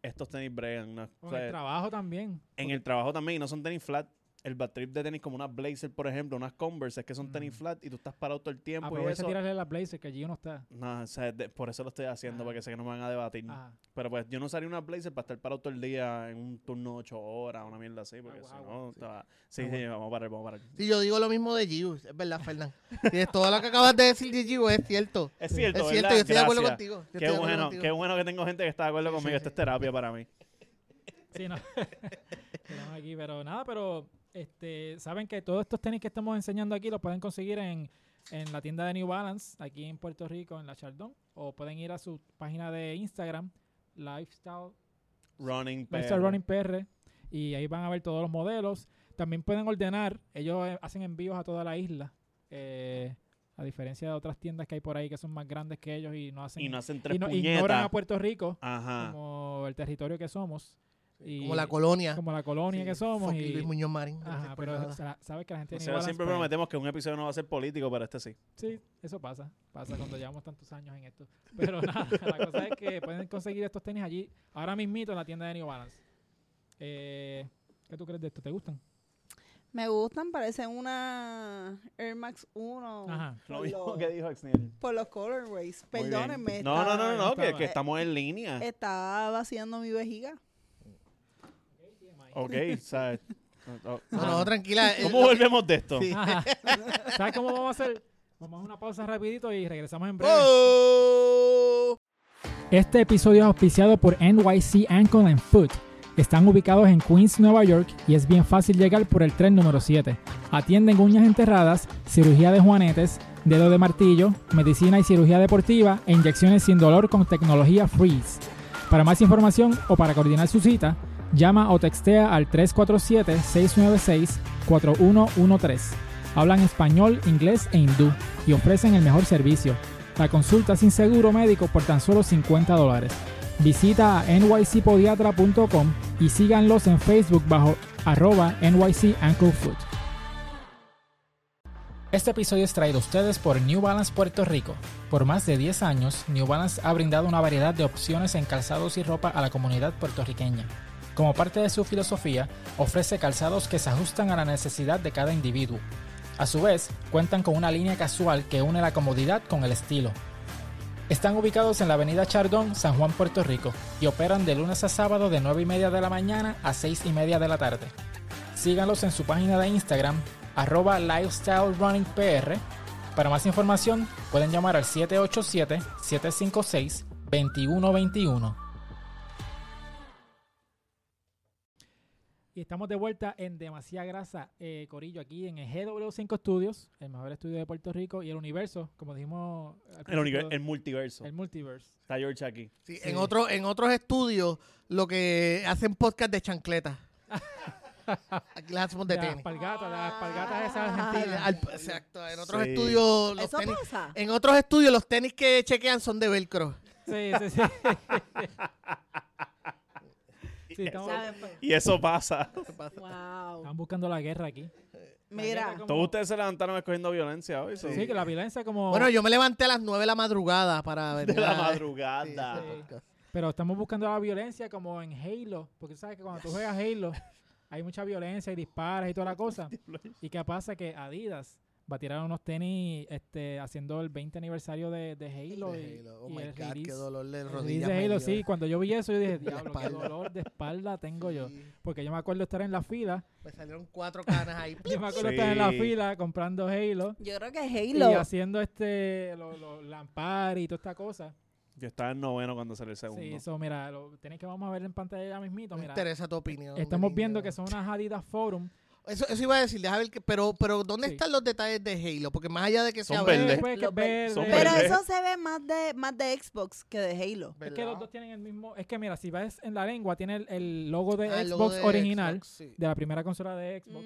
Estos tenis bregan. ¿no? O Con sea, el trabajo también. en el trabajo también, y no son tenis flat. El bad trip de tenis como unas Blazer, por ejemplo, unas Converse, es que son tenis flat y tú estás parado todo el tiempo y Aprovecha eso. de tirarle la Blazer, que allí uno está. No, o sea, de- por eso lo estoy haciendo, Ah. porque sé que no me van a debatir. Ajá. Pero pues yo no usaría una Blazer para estar parado todo el día en un turno de 8 horas, una mierda así, porque Agua, si no, sí. estaba... Sí, Agua. sí, vamos a parar, vamos a parar. Sí, yo digo lo mismo de Giu, es verdad, Fernán. Tienes todo lo que acabas de decir de Giu es cierto. Es cierto, Es cierto, ¿verdad? yo estoy de acuerdo contigo. yo estoy Qué de acuerdo bueno, contigo. qué bueno que tengo gente que está de acuerdo conmigo. sí, Esto es terapia para mí. Sí, no. [LAUGHS] Tenemos aquí, pero nada, pero este, saben que todos estos tenis que estamos enseñando aquí los pueden conseguir en, en la tienda de New Balance, aquí en Puerto Rico, en la Chardon, o pueden ir a su página de Instagram, Lifestyle, Running, Lifestyle PR. Running PR, y ahí van a ver todos los modelos. También pueden ordenar, ellos eh, hacen envíos a toda la isla, eh, a diferencia de otras tiendas que hay por ahí que son más grandes que ellos y no hacen Y no hacen tres y no- ignoran a Puerto Rico Ajá. como el territorio que somos. Y Como la colonia. como la colonia Sí, que somos. Y, Luis Muñoz Marín. ajá, pero sa- sabes que la gente O sea, Balance, siempre pues, prometemos que un episodio no va a ser político, pero este sí. Sí, eso pasa. Pasa cuando llevamos tantos años en esto. Pero [LAUGHS] nada, la cosa es que pueden conseguir estos tenis allí, ahora mismito en la tienda de New Balance. Eh, ¿Qué tú crees de esto? ¿Te gustan? Me gustan, parecen una Air Max 1 Ajá. Lo por, mismo los, que dijo Exniel. por los colorways. Perdónenme. No, no, no, no, no, que, estaba- que estamos en línea. Estaba vaciando mi vejiga. Ok, [LAUGHS] ¿sabes? No, no, tranquila. eh, ¿Cómo volvemos de esto? Sí. [LAUGHS] ¿Sabes cómo vamos a hacer? Vamos a una pausa rapidito y regresamos en breve. ¡Oh! Este episodio es auspiciado por NYC Ankle and Foot. Están ubicados en Queens, Nueva York y es bien fácil llegar por el tren número 7. Atienden uñas enterradas, cirugía de juanetes, dedo de martillo, medicina y cirugía deportiva e inyecciones sin dolor con tecnología Freeze. Para más información o para coordinar su cita, llama o textea al 347-696-4113. Hablan español, inglés e hindú y ofrecen el mejor servicio. La consulta sin seguro médico por tan solo 50 dólares. Visita a nycpodiatra.com y síganlos en Facebook bajo arroba NYC. Este episodio es traído a ustedes por New Balance Puerto Rico. Por más de 10 años, New Balance ha brindado una variedad de opciones en calzados y ropa a la comunidad puertorriqueña. Como parte de su filosofía, ofrece calzados que se ajustan a la necesidad de cada individuo. A su vez, cuentan con una línea casual que une la comodidad con el estilo. Están ubicados en la avenida Chardón, San Juan, Puerto Rico, y operan de lunes a sábado de 9 y media de la mañana a 6 y media de la tarde. Síganlos en su página de Instagram, arroba lifestylerunningpr. Para más información, pueden llamar al 787-756-2121. Y estamos de vuelta en Demasiada Grasa, eh, Corillo, aquí en el GW5 Studios, el mejor estudio de Puerto Rico y el universo, como dijimos. al El, principio, univer- el multiverso. el multiverse. Está George aquí. Sí, Sí. En, otro, en otros estudios, lo que hacen podcast de chancleta. [LAUGHS] Aquí las hacemos de las tenis. palgatas, las palgatas esas argentinas. Al- exacto. En otros Sí. estudios, los ¿Eso tenis. pasa? En otros estudios, los tenis que chequean son de velcro. Sí, sí, sí. [LAUGHS] Sí, estamos, ¿Saben? Pues, Y [LAUGHS] eso pasa. Wow. están buscando la guerra aquí. Mira, Como- Todos ustedes se levantaron escogiendo violencia hoy. so- Sí, que la violencia como... Bueno, yo me levanté a las 9 de la madrugada para ver. De la madrugada. Sí. Pero estamos buscando la violencia como en Halo, porque tú sabes que cuando tú juegas Halo [LAUGHS] hay mucha violencia y disparas y toda la cosa. [LAUGHS] ¿Y qué pasa? Que Adidas va a tirar unos tenis este, haciendo el 20 aniversario de, de Halo. De y- Halo. Oh y my el God, qué release- dolor de release de me Halo, sí. Cuando yo vi eso, yo dije, [LAUGHS] diablo, qué dolor de espalda tengo yo. Sí. Porque yo me acuerdo estar en la fila. Me salieron cuatro canas ahí. [LAUGHS] Yo me acuerdo estar en la Sí. fila comprando Halo. Yo creo que Y Halo. haciendo este, los lo, lampar y toda esta cosa. Yo estaba en noveno cuando salió el segundo. Sí, eso, mira, lo tenéis que vamos a ver en pantalla ya mismito, Me mira. interesa tu opinión. Estamos viendo niño. que son unas Adidas Forum. Eso, eso iba a decir, déjame ver que, pero, pero ¿dónde Sí. están los detalles de Halo? Porque más allá de que Son sea verdes. verde, Pero eso se ve más de, más de Xbox que de Halo. Es que los dos tienen el mismo. Es que mira, si ves en la lengua, tiene el, el logo de Ah, el Xbox logo de original, Xbox, sí. de la primera consola de Xbox.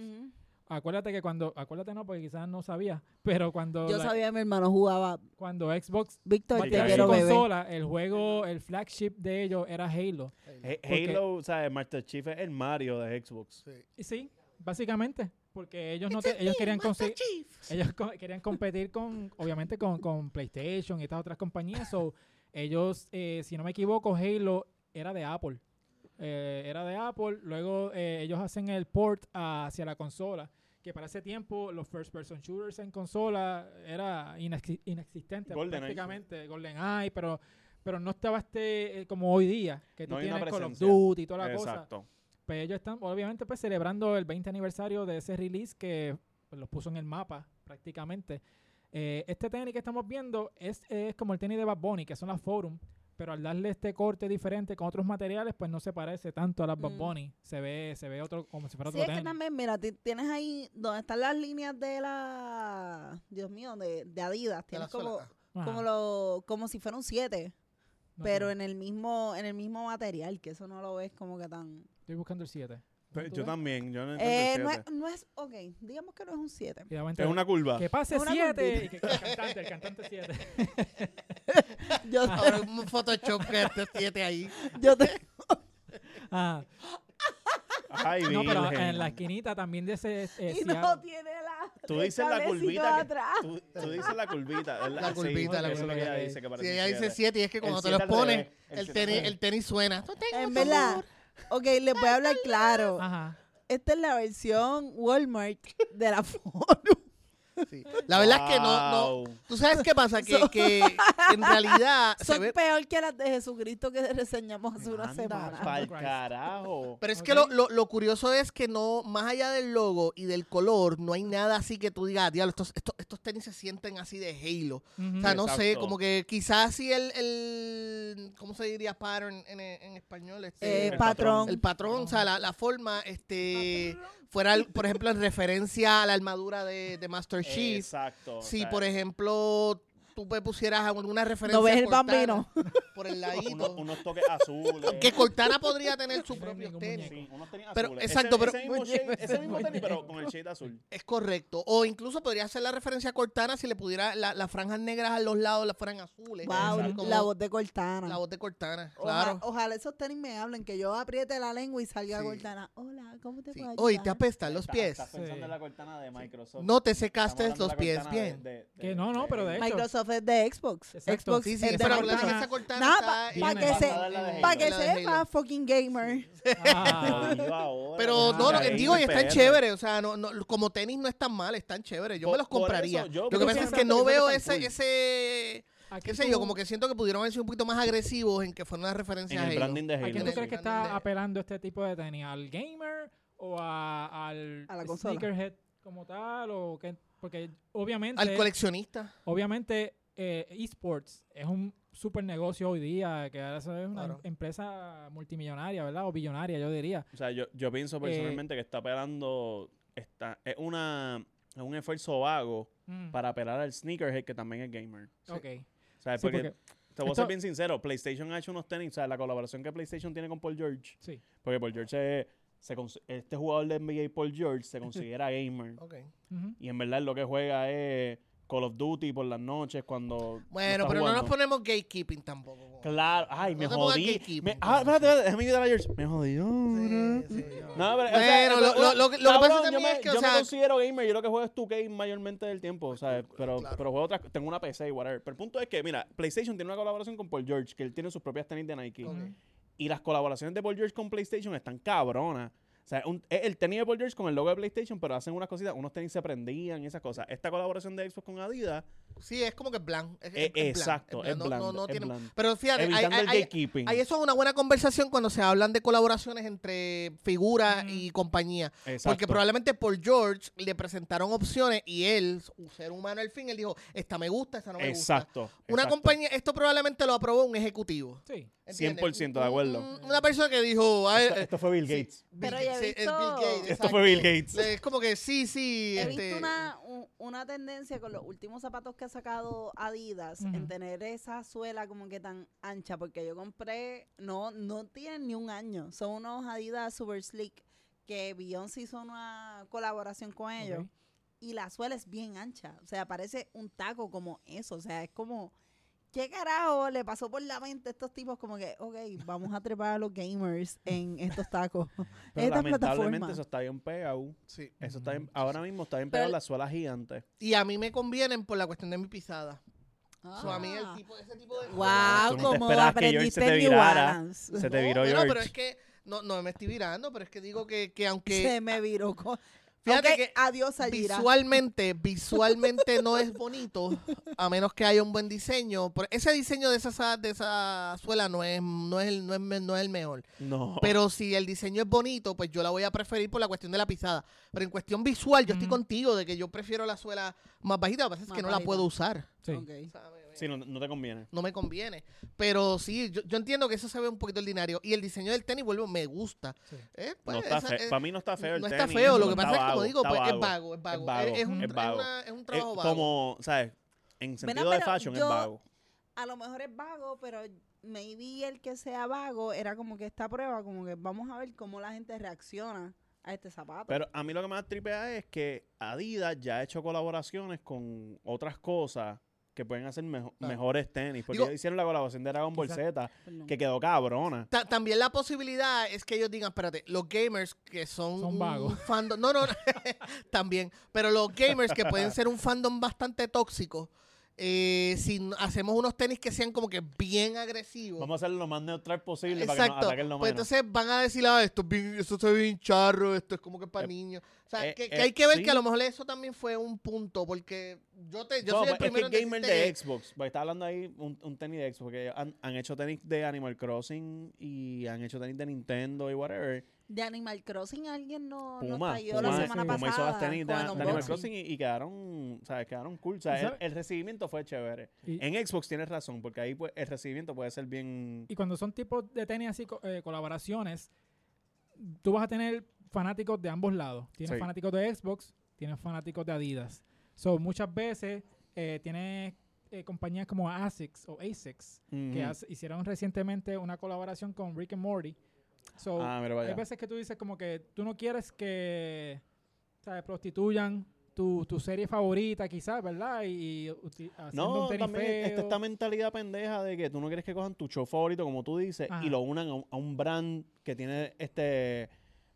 Acuérdate que cuando. Acuérdate no, porque quizás no sabía. [LAUGHS] Pero cuando, Yo la- sabía que mi hermano jugaba. cuando Xbox Víctor, te quiero consola, el juego, el flagship de ellos era Halo. He- Porque- Halo, o sea, Master Chief es el Mario de Xbox. Sí, básicamente. Porque ellos no te- ellos querían conseguir. Ellos co- querían competir con, obviamente, con, con PlayStation y estas otras compañías. So, ellos, eh, si no me equivoco, Halo era de Apple. Eh, era de Apple. Luego eh, ellos hacen el port hacia la consola. Que para ese tiempo los first person shooters en consola era inexi- inexistente GoldenEye, prácticamente. GoldenEye, pero, pero no estaba este eh, como hoy día. Que tú No tienes Call of. Duty y toda la cosa Exacto. Pues ellos están obviamente pues celebrando el 20 aniversario de ese release que pues, los puso en el mapa prácticamente. Eh, este tenis que estamos viendo es, es como el tenis de Bad Bunny, que son las Forum, pero al darle este corte diferente con otros materiales, pues no se parece tanto a las Bad Mm. Bunny. Se ve, se ve otro, como si fuera Sí, otro es que también, mira, ti- tienes ahí donde están las líneas de la. Dios mío, de, de Adidas. De Tienes como. Ajá, como, lo, como si fuera un 7, no pero en el mismo en el mismo material, que eso no lo ves como que tan. Estoy buscando el 7. Pero Yo también, yo no entiendo Eh, el no, siete. es, no es. Ok, digamos que no es un 7. Es una curva. Que pase Es una 7 curvita. y que el cantante, el cantante 7. [LAUGHS] Yo, [LAUGHS] Ahora un Photoshop que esté siete ahí. yo [LAUGHS] te- Ah, Ay, no, pero virgen. en la esquinita también de ese... eh, y no tiene la. Tú dices la curvita que- atrás. Tú, tú dices la curvita, ¿verdad? La Sí, curvita, la eso es lo que curvita. ella dice, que Si parece ella dice siete. 7 y es que El cuando te siete los pones, el el tenis, el tenis suena. Tú tengo En verdad. amor. Ok, les voy a hablar claro. Ajá. Esta es la versión Walmart de la [LAUGHS] Forum. Sí. La verdad es que no, no. ¿Tú sabes qué pasa? Que, en realidad [LAUGHS] Son ve... peor que las de Jesucristo que reseñamos hace una semana. pa'l carajo. Pero es que lo, lo, lo curioso es que no, más allá del logo y del color, no hay nada así que tú digas, diablo, estos, estos, estos tenis se sienten así de Halo. O sea, no sé, como que quizás si el, el ¿cómo se diría pattern en, en español? Este, Eh, El patrón. el patrón, o sea, la, la forma, este, fuera, por ejemplo, en referencia a la armadura de, de Master Chief. Exacto. o Si, sea, por ejemplo, tú me pusieras alguna referencia ¿No ves el Cortana bambino? [LAUGHS] por el unos, ladito. unos toques azules. Que Cortana podría tener sus propios tenis. Sí, unos tenis Pero, azules. exacto, ese, pero- Ese mismo, Muñeco, shade- ese mismo tenis, pero con el shade azul. Es correcto. O incluso podría hacer la referencia a Cortana si le pudiera la- las franjas negras a los lados las fueran azules. Wow. Como la voz de Cortana. la voz de Cortana. Claro. Ojalá esos tenis me hablen, que yo apriete la lengua y salga Sí. Cortana. Hola, ¿cómo te Sí. puedo Oye, ayudar? te apestan los pies. Estás pensando Sí. en la cortana de Microsoft. No te secaste los pies cortana de- bien. de- de- Que no, no, pero de hecho- Microsoft es de Xbox. Exacto. Xbox Sí, sí, es de pero la Nada, pa- pa' que se- en- Para que de Halo. sepa, fucking gamer. Ah, [LAUGHS] ahora, Pero que no, no, sea digo, y están chéveres. O sea, no, no, como tenis no están mal, están chéveres. Yo Por- me los compraría. eso, yo- Lo que pasa es que que no veo cool. ese, ese, ¿a qué sé tú- yo, como que siento que pudieron haber sido un poquito más agresivos en que fuera una referencia En a el Halo. branding de ¿A quién tú crees que está apelando este tipo de tenis? ¿Al gamer o a, al A la consola. sneakerhead como tal? O qué? Porque obviamente, Al coleccionista. obviamente eh, esports es un super negocio hoy día, que ahora es una Claro. empresa multimillonaria, ¿verdad? O billonaria, yo diría. O sea, yo, yo pienso personalmente que está apelando. Está, es, una, es un esfuerzo vago Mm, para apelar al sneakerhead que también es gamer. ok. O sea, Sí, porque, porque- te voy a ser bien sincero, PlayStation ha hecho unos tenis, o sea, la colaboración que PlayStation tiene con Paul George, sí. porque Paul George se cons- este jugador de NBA Paul George se [LAUGHS] considera gamer Ok. Ujú. y en verdad lo que juega es Call of Duty por las noches cuando Bueno, pero no nos ponemos gatekeeping tampoco. Claro, ay, No me jodí. Me, ah, espérate, espérate, déjame ayudar a George. Me jodí. Sí, sí. No, pero, o sea, Bueno, lo- lo- lo que- cabrón, pasa también me, es que, o yo me sea- considero gamer, yo lo que juego es 2K mayormente del tiempo, ¿sabes? Pero, Claro. pero juego otras, tengo una PC y whatever. Pero el punto es que, mira, PlayStation tiene una colaboración con Paul George, que él tiene sus propias tenis de Nike. Y las colaboraciones de Paul George con PlayStation están cabronas. O sea, un- es el tenis de Paul George con el logo de PlayStation, pero hacen unas cositas, unos tenis se prendían y esas cosas. Esta colaboración de Xbox con Adidas, Sí, es como que es blanco. Es, eh, es- exacto, es bland, no- no- no es tiene- blando. Pero fíjate, hay, Evitando hay- el hay- eso es una buena conversación cuando se hablan de colaboraciones entre figuras Mm. y compañías. Exacto. Porque probablemente por George le presentaron opciones y él, un ser humano al fin, él dijo, esta me gusta, esta no me gusta. Exacto. Una compañía, esto probablemente lo aprobó un ejecutivo. Sí. ¿entiendes? 100% de acuerdo. Un- Una persona que dijo, "Ay, Esto, esto fue Bill sí, Gates. Bill Pero Gates, es visto- Bill Gates, Esto exacto. fue Bill Gates. Es como que sí, sí. He este, visto una, un- una tendencia con los últimos zapatos que ha sacado Adidas en tener esa suela como que tan ancha, porque yo compré, no, no tienen ni un año, son unos Adidas Super Slick que Beyoncé hizo una colaboración con ellos y la suela es bien ancha, o sea, parece un taco como eso, o sea, es como, ¿qué carajo le pasó por la mente a estos tipos como que, ok, vamos a trepar a los gamers en estos tacos? [LAUGHS] Pero Esta lamentablemente plataforma. eso está bien pegado. sí. Eso está bien- Ujú. ahora mismo está bien Pero- pegado las suelas gigantes. Y a mí me convienen por la cuestión de mi pisada. So, a mí el Ah. tipo, ese tipo de... Tú Wow, no te como esperabas que George aprendiste se te en New virara. Balance. Se te No, viró pero, George. pero es que no, no me estoy virando, pero es que digo que, que aunque Se me viró. con- Fíjate que adiós, Algira. visualmente, [LAUGHS] visualmente no es bonito, a menos que haya un buen diseño. Por- ese diseño de esa, de esa suela no es, no, es el, no, es, no es el mejor. No. Pero si el diseño es bonito, pues yo la voy a preferir por la cuestión de la pisada. Pero en cuestión visual, yo estoy contigo de que yo prefiero la suela más bajita. Lo que pasa es Más que no la puedo usar. Sí. O sea, Sí, no, no te conviene. no me conviene. Pero sí, yo, yo entiendo que eso se ve un poquito ordinario. Y el diseño del tenis, vuelvo, me gusta. Sí. Eh, pues, no esa- eh, Para mí no está feo el no tenis. está feo, lo que pasa es como vago, digo, pues es vago, es vago. vago, Es, es un, es vago. una- es un Es trabajo vago. como, ¿sabes? En sentido de fashion es vago. A lo mejor es vago, pero maybe el que sea vago era como que esta prueba, como que vamos a ver cómo la gente reacciona a este zapato. Pero a mí lo que más tripea es que Adidas ya ha hecho colaboraciones con otras cosas que pueden hacer mejo- Claro. mejores tenis. Porque Digo- ellos hicieron la colaboración de Dragon Ball Z, que quedó cabrona. Ta- también la posibilidad es que ellos digan, espérate, los gamers que son, Son un vagos. [LAUGHS] fandom, no, no, [LAUGHS] también, pero los gamers que pueden [LAUGHS] ser un fandom bastante tóxico, eh, si hacemos unos tenis que sean como que bien agresivos. Vamos a hacerlo lo más neutral posible para que nos Exacto. ataquen lo Pues entonces van a decir, ah, esto, es bien, esto se ve bien charro, esto es como que para Eh, niños. O sea, eh, que, que eh, hay que ver sí. que a lo mejor eso también fue un punto, porque yo te, yo No, soy el pues, es que primero gamer de Xbox, porque está hablando ahí un, un tenis de Xbox, porque han, han hecho tenis de Animal Crossing y han hecho tenis de Nintendo y whatever. De Animal Crossing alguien no, no Puma, trayó Puma, la semana. Puma hizo pasada. las tenis de, de Animal. Crossing y, y quedaron, ¿sabes? Quedaron cool. O sea, ¿Y el, el recibimiento fue chévere. Y, En Xbox tienes razón, porque ahí pues, el recibimiento puede ser bien... y cuando son tipos de tenis así, co- eh, colaboraciones, tú vas a tener fanáticos de ambos lados. Tienes Sí. fanáticos de Xbox, tienes fanáticos de Adidas. So, muchas veces eh, tienes eh, compañías como ASICS o ASICS que Ujú. hace- hicieron recientemente una colaboración con Rick and Morty. So, Ah, mira, hay veces que tú dices como que tú no quieres que ¿sabes? prostituyan tu, tu serie favorita quizás, ¿verdad? Y, y No, un también feo. esta mentalidad pendeja de que tú no quieres que cojan tu show favorito, como tú dices, Ajá. y lo unan a un, a un brand que tiene este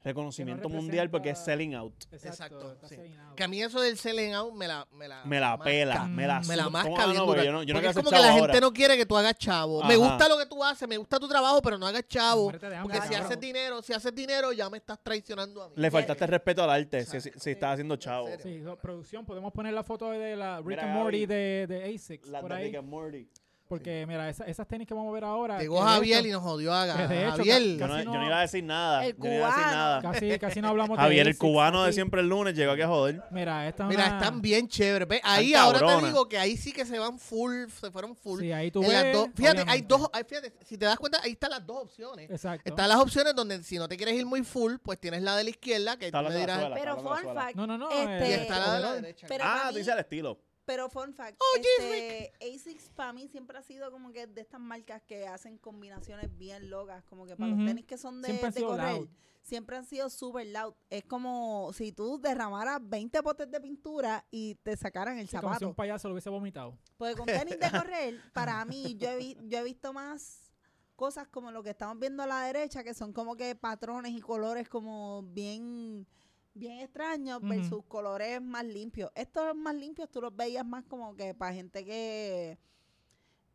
reconocimiento mundial porque es selling out. Exacto, está sí. selling out. Que a mí eso del selling out me la... Me la, Me la masca. pela, me la, Mm, Me la masca. Ah, bien no, porque dura. yo no, yo no Porque quiero es como que la ahora. gente no quiere que tú hagas chavo. Me gusta lo que tú haces, me gusta tu trabajo, pero no hagas chavo. Porque si haces dinero, si haces dinero, ya me estás traicionando a mí. Le faltaste respeto al arte si, si, si estás haciendo chavo. Sí, producción, podemos poner la foto de la Rick Mira, and Morty de, de ASICS La por de ahí. Rick and Morty. Porque, mira, esa- esas tenis que vamos a ver ahora. Llegó Javier hecho- y nos jodió a de hecho, Javier. Yo no, yo iba a decir nada. El yo no iba a decir cubano. nada. Casi, casi no hablamos de Javier, el cubano de siempre el lunes, llegó aquí a joder. Mira, esta Mira, una- están bien chéveres. Ve, Ahí Están ahora te digo que ahí sí que se van full, se fueron full. Sí, ahí tú ves, fíjate, hay dos, hay- fíjate, si te das cuenta, ahí están las dos opciones. Exacto. Están las opciones donde si no te quieres ir muy full, pues tienes la de la izquierda, que Está tú la me de la dirás. suela. Pero fun fact, No, no, no. Este- Y está la de la derecha. Ah, tú dices el estilo. Pero fun fact, Oh, este, ASICS para mí siempre ha sido como que de estas marcas que hacen combinaciones bien locas, como que para los tenis que son de, Siempre de correr, loud. siempre han sido super loud. Es como si tú derramaras 20 potes de pintura y te sacaran el Sí, como si zapato. un payaso lo hubiese vomitado. Porque con tenis de [LAUGHS] correr, para mí, yo he, vi- yo he visto más cosas como lo que estamos viendo a la derecha, que son como que patrones y colores como bien bien extraños Ujú. versus colores más limpios. Estos más limpios tú los veías más como que para gente que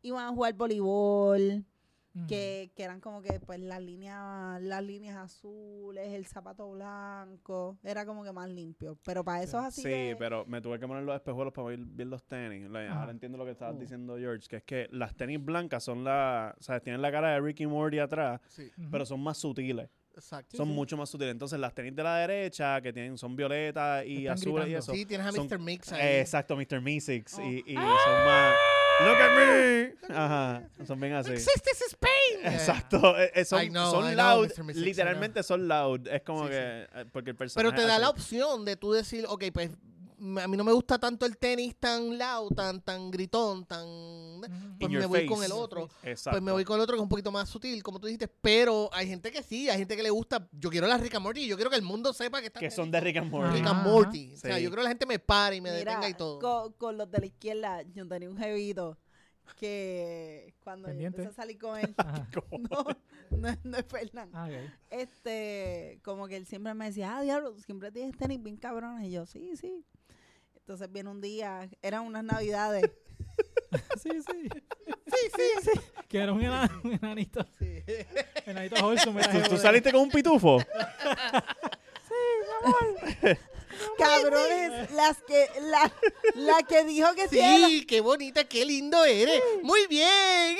iban a jugar voleibol, que, que eran como que pues las líneas, las líneas azules, el zapato blanco, era como que más limpio. Pero para eso es así. Sí, de- pero me tuve que poner los espejuelos para ver bien los tenis. Ahora entiendo lo que estabas Uh. diciendo, George, que es que las tenis blancas son la... O sea, tienen la cara de Ricky Morty atrás, Sí, pero son más sutiles. Exacto. son sí. mucho más sutiles. Entonces, las tenis de la derecha, que tienen son violetas y Están azules y eso. Sí, tienes a son- Mr. Mix ahí. Eh, exacto, Mr. Meeseeks. Oh. Y, y son más... ¡Look at me! Ajá, son bien así. Exists Spain. [LAUGHS] Exacto, eh, eh, son, know, son know, loud, literalmente son loud. Es como Sí, que, porque el personaje Pero te da la opción de tú decir, ok, pues a mí no me gusta tanto el tenis tan loud, tan, tan gritón, tan... Pues In me voy face. con el otro. Exacto. Pues me voy con el otro que es un poquito más sutil, como tú dijiste. Pero hay gente que sí, hay gente que le gusta. Yo quiero la Rick and Morty yo quiero que el mundo sepa que está que son de Rick and Morty. Rick and. Morty. O sea, Sí. yo creo que la gente me pare y me Mira, detenga y todo. Con, con los de la izquierda, yo tenía un jevito que cuando yo empecé a salir con él, [LAUGHS] [LAUGHS] no, no, es- no es Fernán. Ah. Este, como que él siempre me decía, ah, diablo, siempre tienes tenis bien cabrones. Y yo, sí, sí. Entonces viene un día, eran unas navidades. [LAUGHS] Sí, sí. Sí, sí, sí. Que era un, un enanito. Sí. Enanito ¿Tú, saliste con un pitufo? [LAUGHS] [LAUGHS] Cabrones, las que, la, la que dijo que sí. era- Sí, qué bonita, qué lindo eres. Muy bien.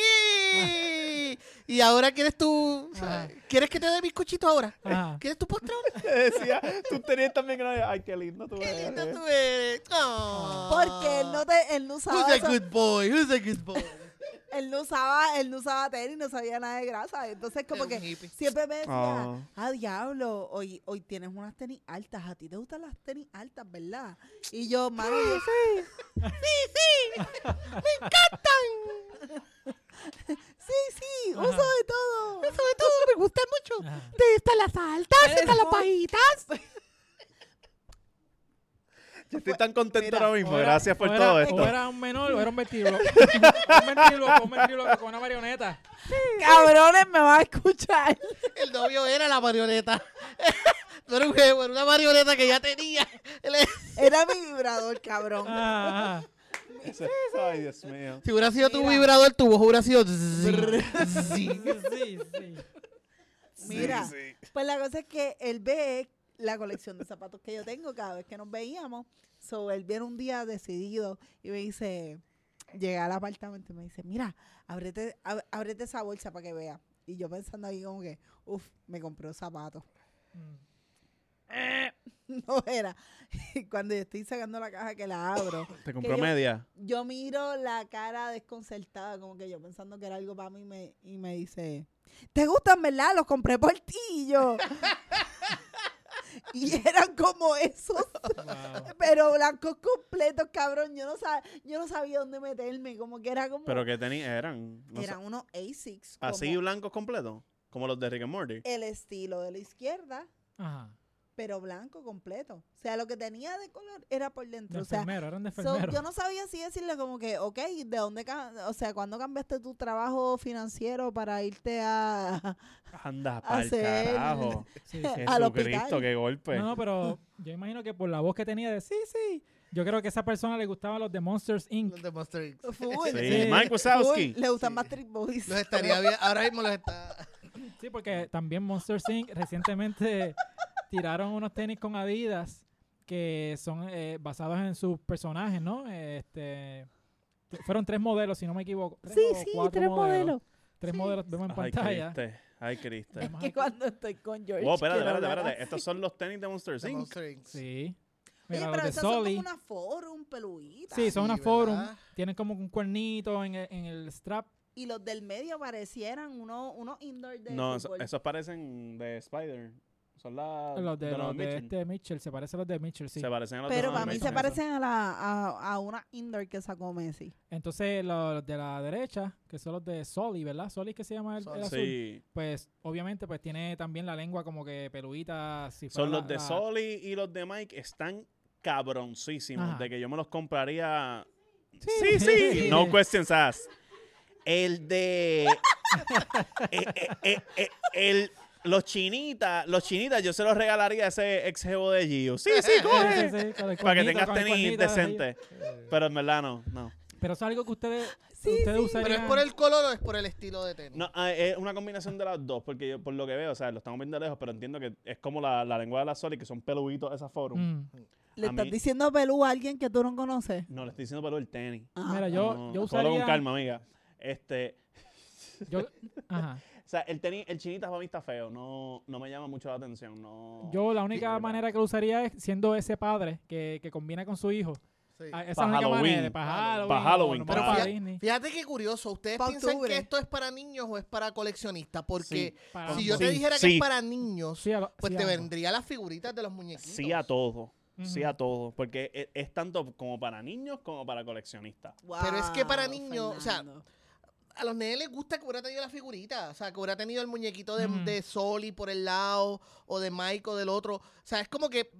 ¡Y! Y ahora quieres tú. Ajá. ¿Quieres que te dé bizcochito ahora? Ajá. ¿Quieres tu postre ahora? [LAUGHS] Decía, tú tenías también que no- Ay, qué lindo tú Qué eres. lindo tú eres. Oh. Porque él no, te, él no usaba Who's a good boy? Who's a good boy? [LAUGHS] él no usaba, él no usaba tenis, no sabía nada de grasa. Entonces como que hippie. siempre me decía, Ah. ah, diablo, hoy, hoy tienes unas tenis altas, a ti te gustan las tenis altas, ¿verdad? Y yo, mano, yo, sí, sí, [LAUGHS] Ajá. uso de todo. Sobre todo, me gustan mucho. Ajá. ¿Te están las altas? ¿Están las bajitas? Yo estoy tan contento Mira, ahora mismo. O era- Gracias por o todo era- esto. O era un menor o era un ventríloco. [LAUGHS] un ventríloco con una marioneta. Cabrones, me van a escuchar. El novio era la marioneta. No era un jevo, era una marioneta que ya tenía. Era mi vibrador, cabrón. [LAUGHS] Ay, Dios mío. Si hubiera sido tu Mira. vibrador, tu voz hubiera sido. Sí, sí, sí. Mira, Sí, sí. pues la cosa es que él ve la colección de zapatos que yo tengo cada vez que nos veíamos. So, él viene un día decidido y me dice, llega al apartamento y me dice, mira, ábrete, ab- ábrete esa bolsa para que vea. Y yo pensando ahí como que, uff, me compró zapatos. Mm. [LAUGHS] No era. Y [LAUGHS] cuando yo estoy sacando la caja que la abro, [LAUGHS] Te compró yo- media. yo miro la cara desconcertada, como que yo pensando que era algo para mí, me, y me dice, ¿te gustan, verdad? Los compré por ti, y yo. y eran como esos, Wow. pero blancos completos, cabrón. Yo no, sab- yo no sabía dónde meterme, como que era como... Pero que tenían, eran. no eran unos Asics, así como blancos completos. Como los de Rick and Morty. el estilo de la izquierda, Ajá. Pero blanco completo. O sea, lo que tenía de color era por De dentro. O sea, enfermero, eran de So, yo no sabía si decirle como que, ok, ¿de dónde, ca- o sea, cuándo cambiaste tu trabajo financiero para irte a, [LAUGHS] Anda, pa'l Hacer- carajo. Sí, [LAUGHS] sí. al Jesucristo, hospital? qué golpe. No, pero yo imagino que por la voz que tenía de sí, sí. Yo creo que a esa persona le gustaban los de Monsters Inc. Los de Monster Inc. Full. [LAUGHS] Sí, Sí. Mike Wazowski. Full, le gustan Sí. más Trick Boys. Los estaría bien. Ahora mismo los está. Sí, porque también Monsters Inc. recientemente tiraron unos tenis con Adidas que son eh, basados en sus personajes, ¿no? Este, fueron tres modelos, si no me equivoco. Tres Sí, o sí, tres modelos. Tres Sí. modelos vemos en Ay, pantalla. Cristo. Ay, Cristo. Es que cuando estoy con George. Wow, espérate, espérate, espérate. Estos son los tenis de Monster Inc. Monster Inc. Sí. Mira, pero son como una forum peluita. Sí, son Sí, una forum. Tienen como un cuernito en el, en el strap. Y los del medio parecieran unos, unos indoor de No, eso- esos parecen de Spider. Son las los de, los los de Mitchell. este Mitchell. Se parecen a los de Mitchell, sí. Se parecen a los de Pero para mí se parecen a, la, a, a una indoor que sacó Messi. Entonces, los de la derecha, que son los de Soli, ¿verdad? Soli que se llama el, el azul. Sí, Pues, obviamente, pues tiene también la lengua como que peluita. Si son los la- de la- Soli y los de Mike están cabroncísimos. Ajá. De que yo me los compraría. Sí. Sí, sí. [LAUGHS] No questions asked. El de. [LAUGHS] eh, eh, eh, eh, el, los chinitas, los chinitas, yo se los regalaría a ese ex jevo de Gio. Sí, sí, Sí, coge. sí, Para que tengas tenis decentes. Pero en verdad no, no. Pero eso es algo que ustedes, Sí, ustedes sí. usarían. ¿Pero es por el color o es por el estilo de tenis? No, ah, es una combinación de las dos, porque yo, por lo que veo, o sea, lo estamos viendo de lejos, pero entiendo que es como la, la lengua de la Soli, que son peluditos esas forum. Mm. ¿Le A estás mí- diciendo pelú a alguien que tú no conoces? No, le estoy diciendo pelo el tenis. Ah. Mira, yo, No, yo usaría. con calma, amiga. Este, yo- [LAUGHS] ajá. O sea, el tenis, el chinita para mí está feo, no, no me llama mucho la atención, no. Yo la única manera que lo usaría es siendo ese padre que, que combina con su hijo. Sí. Ah, Esa es Pa' la única Halloween. manera. Para Halloween. Pa' o Halloween, no claro. para Fíjate- Disney. Fíjate qué curioso. ¿Ustedes Pa' piensan octubre. que esto es para niños o es para coleccionistas? Porque Sí. Para si yo te Sí, dijera que es para niños, Sí, a lo- pues sí, te vendría las figuritas de los muñequitos. Sí a todo, sí a todo, porque es, es tanto como para niños como para coleccionistas. Pero es que para niños, o sea. A los nenes les gusta que hubiera tenido la figurita. O sea, que hubiera tenido el muñequito de, de Soli por el lado o de Mike o del otro. O sea, es como que.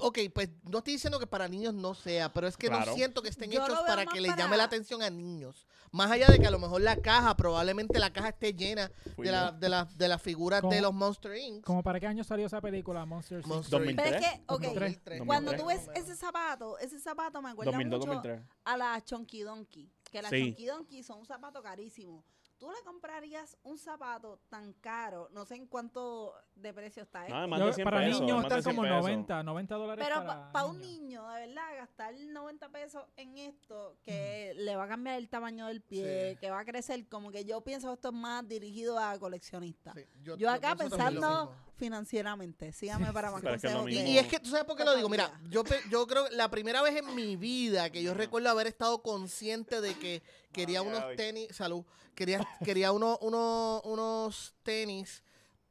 Ok, pues no estoy diciendo que para niños no sea, pero es que Claro. no siento que estén Yo hechos para que les para- llame la atención a niños. Más allá de que a lo mejor la caja, probablemente la caja esté llena de, la, de, la- de las figuras de ¿Cómo? los Monster Inc. ¿Como para qué año salió esa película, Monster Inc? Monster Inc. 2003. Pero es que, ok, 2003. cuando 2003. tú ves ese zapato, ese zapato me acuerda 2002, mucho 2003. a la Chonky Donkey. Que las Sí. Donkey son un zapato carísimo. Tú le comprarías un zapato tan caro, no sé en cuánto de precio está esto. No, además- Yo- de 100 para pesos, niños están 100 como pesos. 90, 90 dólares Pero para para un niño, de verdad, gastar 90 pesos en esto, que le va a cambiar el tamaño del pie, Sí. que va a crecer, como que yo pienso que esto es más dirigido a coleccionistas. Sí, Yo acá pienso también lo pensando mismo. Financieramente, sígame para más que lo consejos. mismo. Y es que, ¿tú sabes por qué lo digo? Mira, yo, pe- yo creo que la primera vez en mi vida que yo recuerdo haber estado consciente de que quería unos tenis, salud, quería, quería uno, uno- unos tenis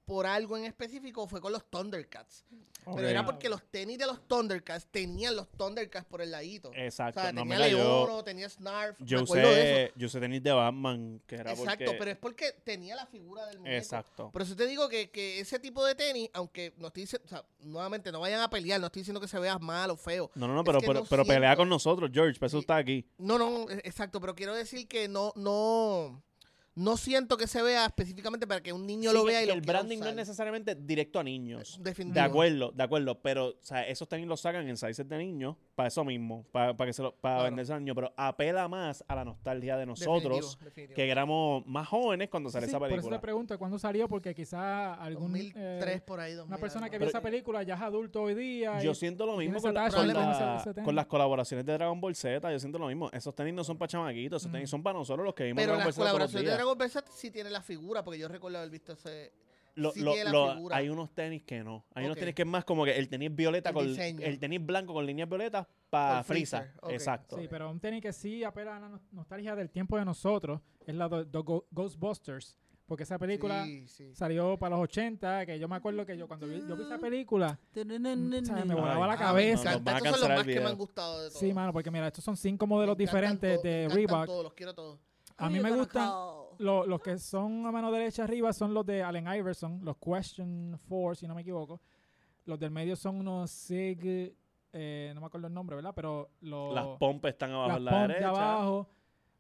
por algo en específico fue con los Thundercats. Pero era porque los tenis de los Thundercats tenían los Thundercats por el ladito. Exacto. O sea, no, tenía mira, yo, Leono, tenía Snarf, yo de usé, yo usé tenis de Batman, que era Exacto, porque... pero es porque tenía la figura del muñeco. Exacto. Por eso te digo que, que ese tipo de tenis, aunque no estoy diciendo, o sea, nuevamente no vayan a pelear, no estoy diciendo que se vea mal o feo. No, no, no, pero, pero, no pero pelea con nosotros, George, para eso está aquí. No, no, e- exacto, pero quiero decir que no, no, no siento que se vea específicamente para que un niño Sí, lo vea y lo el branding no es necesariamente directo a niños. De Definitivo. acuerdo, de acuerdo, pero o sea, esos tenis los sacan en sizes de niños para eso mismo, para, para que se lo, para Claro. venderse a niños, pero apela más a la nostalgia de nosotros Definitivo, definitivo. que éramos más jóvenes cuando salió Sí, esa por eso película. te pregunto cuándo salió, porque quizá algún 2003 eh, por ahí, una 2000 persona que vio Pero- esa película ya es adulto hoy día. Yo y- siento lo mismo ese con, la- con, con la- ese- ese tenis. con las colaboraciones de Dragon Ball Z. Yo siento lo mismo. Esos tenis no son para chamaquitos. Esos tenis Mm. son para nosotros los que vimos Pero Dragon Ball las Z todos los colaboraciones de. Dragon Ball Z sí tiene la figura, porque yo recuerdo haber visto ese... Lo- sí lo- tiene la lo- figura. hay unos tenis que no. Hay unos tenis que es más como que el tenis violeta El con diseño. el tenis blanco con líneas violetas para ok. Exacto. Sí, pero un tenis que sí apela a la no- nostalgia del tiempo de nosotros es la de, Ghostbusters. Porque esa película Sí, sí. salió para los 80, que yo me acuerdo que yo cuando vi, yo vi esa película, o sea, me volaba la cabeza. no, nos van a Estos son los más el que me video. han gustado de todos. Sí, mano, porque mira, estos son cinco modelos diferentes de Reebok. todos, los quiero todos. A mí me gustan lo- los que son a mano derecha arriba son los de Allen Iverson, los Question 4, si no me equivoco. Los del medio son unos Sig, eh, no me acuerdo el nombre, ¿verdad? Pero los Las pompas están abajo las en la pump de derecha. abajo.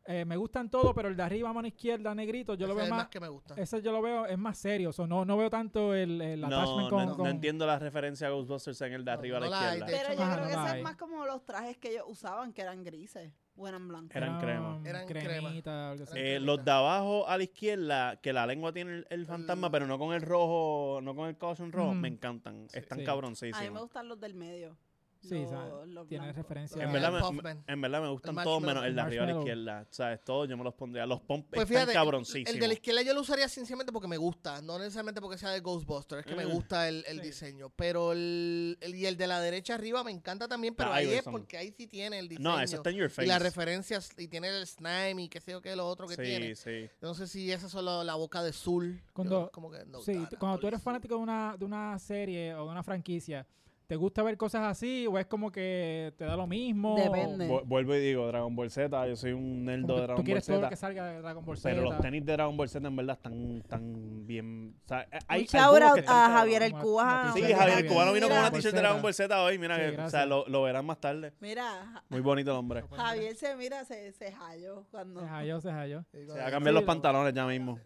Eh, me gustan todos, pero el de arriba a mano izquierda, negrito, yo lo veo es el más, más que me gusta. ese yo lo veo, es más serio. so, no, no veo tanto el, el No, attachment no, con... no con- entiendo la referencia a Ghostbusters en el de No, arriba no a la la hay, izquierda. de Pero hecho, yo Ajá, creo no que la eso hay. es más como los trajes que ellos usaban, que eran grises o eran blancos. Eran crema. Eran crema. cremita, algo así. Eh, los de abajo a la izquierda, que la lengua tiene el, el fantasma, pero no con el rojo, no con el caution rojo, Ujú. me encantan. Están Sí. A mí me cabroncísimos. gustan los del medio. Sí, los- sabe, los tiene referencia En a- verdad, me, en verdad me gustan todos menos el de arriba a la izquierda. ¿Sabes? Todos yo me los pondría. Los pomp Pues están cabroncísimos. el de la izquierda yo lo usaría sencillamente porque me gusta, no necesariamente porque sea de Ghostbusters, es que me Mm. gusta el, el Sí. diseño. Pero el, el- y el de la derecha arriba me encanta también, pero La ahí es porque ahí sí tiene el diseño. no, eso está en your face. y las referencias, y tiene el slime y qué sé yo qué, lo otro que sí, tiene. sí. No sé si esa es solo la boca de Zul. Cuando- Yo como que no, Sí, cuando tú eres fanático de una, de una serie o de una franquicia, ¿te gusta ver cosas así o es como que te da lo mismo? Depende. Vu- Vuelvo y digo, Dragon Ball Z, yo soy un que de tú Dragon Ball quieres todo lo Z. que salga de Dragon Ball Z. Pero los tenis de Dragon Ball Z en verdad están, están bien. O sea, hay, Un hay shout algunos out que están a. Javier el Cubano. Sí, Javier el cubano vino con una t-shirt de Z. Dragon Ball Z hoy. Mira, Sí, que, o sea, lo, lo verán más tarde. Mira, Muy bonito el hombre. Javier se mira, se, se halló cuando... Se halló, se halló. Se va a cambiar Sí, los lo- pantalones ya mismo.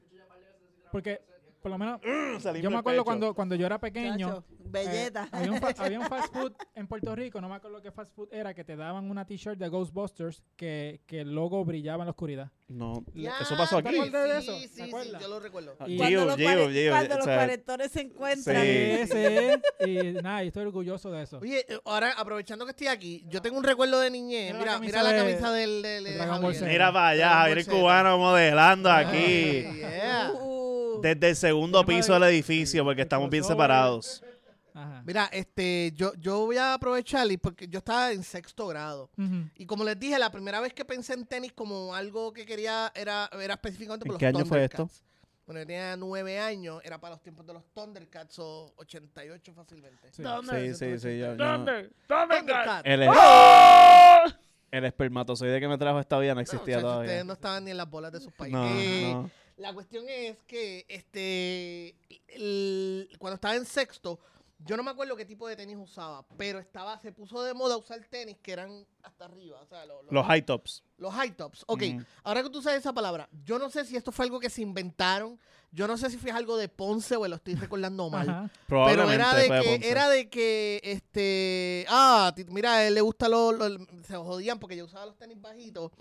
Porque por lo menos, Salimos yo me acuerdo cuando, cuando yo era pequeño, Chacho, belleta. eh, había, un fa- [LAUGHS] había un fast food en Puerto Rico, no me acuerdo qué fast food era, que te daban una t-shirt de Ghostbusters que, que el logo brillaba en la oscuridad. No, Ya, eso pasó ¿te aquí. de sí, eso? Sí, ¿Te sí, acuerdas? yo lo recuerdo. Ah, Y- cuando Gio, los, Gio, Gio, cuando o los sea, cuarentones se encuentran. Sí. Sí, sí. Y nada, yo estoy orgulloso de eso. Oye, eh, ahora aprovechando que estoy aquí, yo tengo un recuerdo de niñez. Mira la Mira, camisa mira la de- camisa del, del- de de Dragon Ball Javier. Z. Mira para allá, Javier cubano modelando aquí. Ay, yeah. Uh, Desde el segundo piso del el- edificio, porque estamos bien separados. Ajá. Mira, este, yo, yo voy a aprovechar y porque yo estaba en sexto grado. Y como les dije, la primera vez que pensé en tenis como algo que quería era, era específicamente por ¿En los qué año fue esto? Thundercats. Bueno, yo tenía nueve años, era para los tiempos de los Thundercats o 88 fácilmente. Sí. Sí, sí, sí. yo- yo- Thundercats. El, el espermatozoide que me trajo esta vida no No, existía muchachos, todavía. ustedes no estaban ni en las bolas de sus países. No, Eh, no. La cuestión es que este el- cuando estaba en sexto, yo no me acuerdo qué tipo de tenis usaba, pero estaba se puso de moda usar tenis que eran hasta arriba, o sea, lo- lo- Los high tops. los high tops. Ok, Mm. ahora que tú sabes esa palabra, yo no sé si esto fue algo que se inventaron, yo no sé si fue algo de Ponce o lo estoy recordando mal. Ajá. Pero era de, que, era de que, este, ah, mira, a él le gusta los, los- se jodían porque yo usaba los tenis bajitos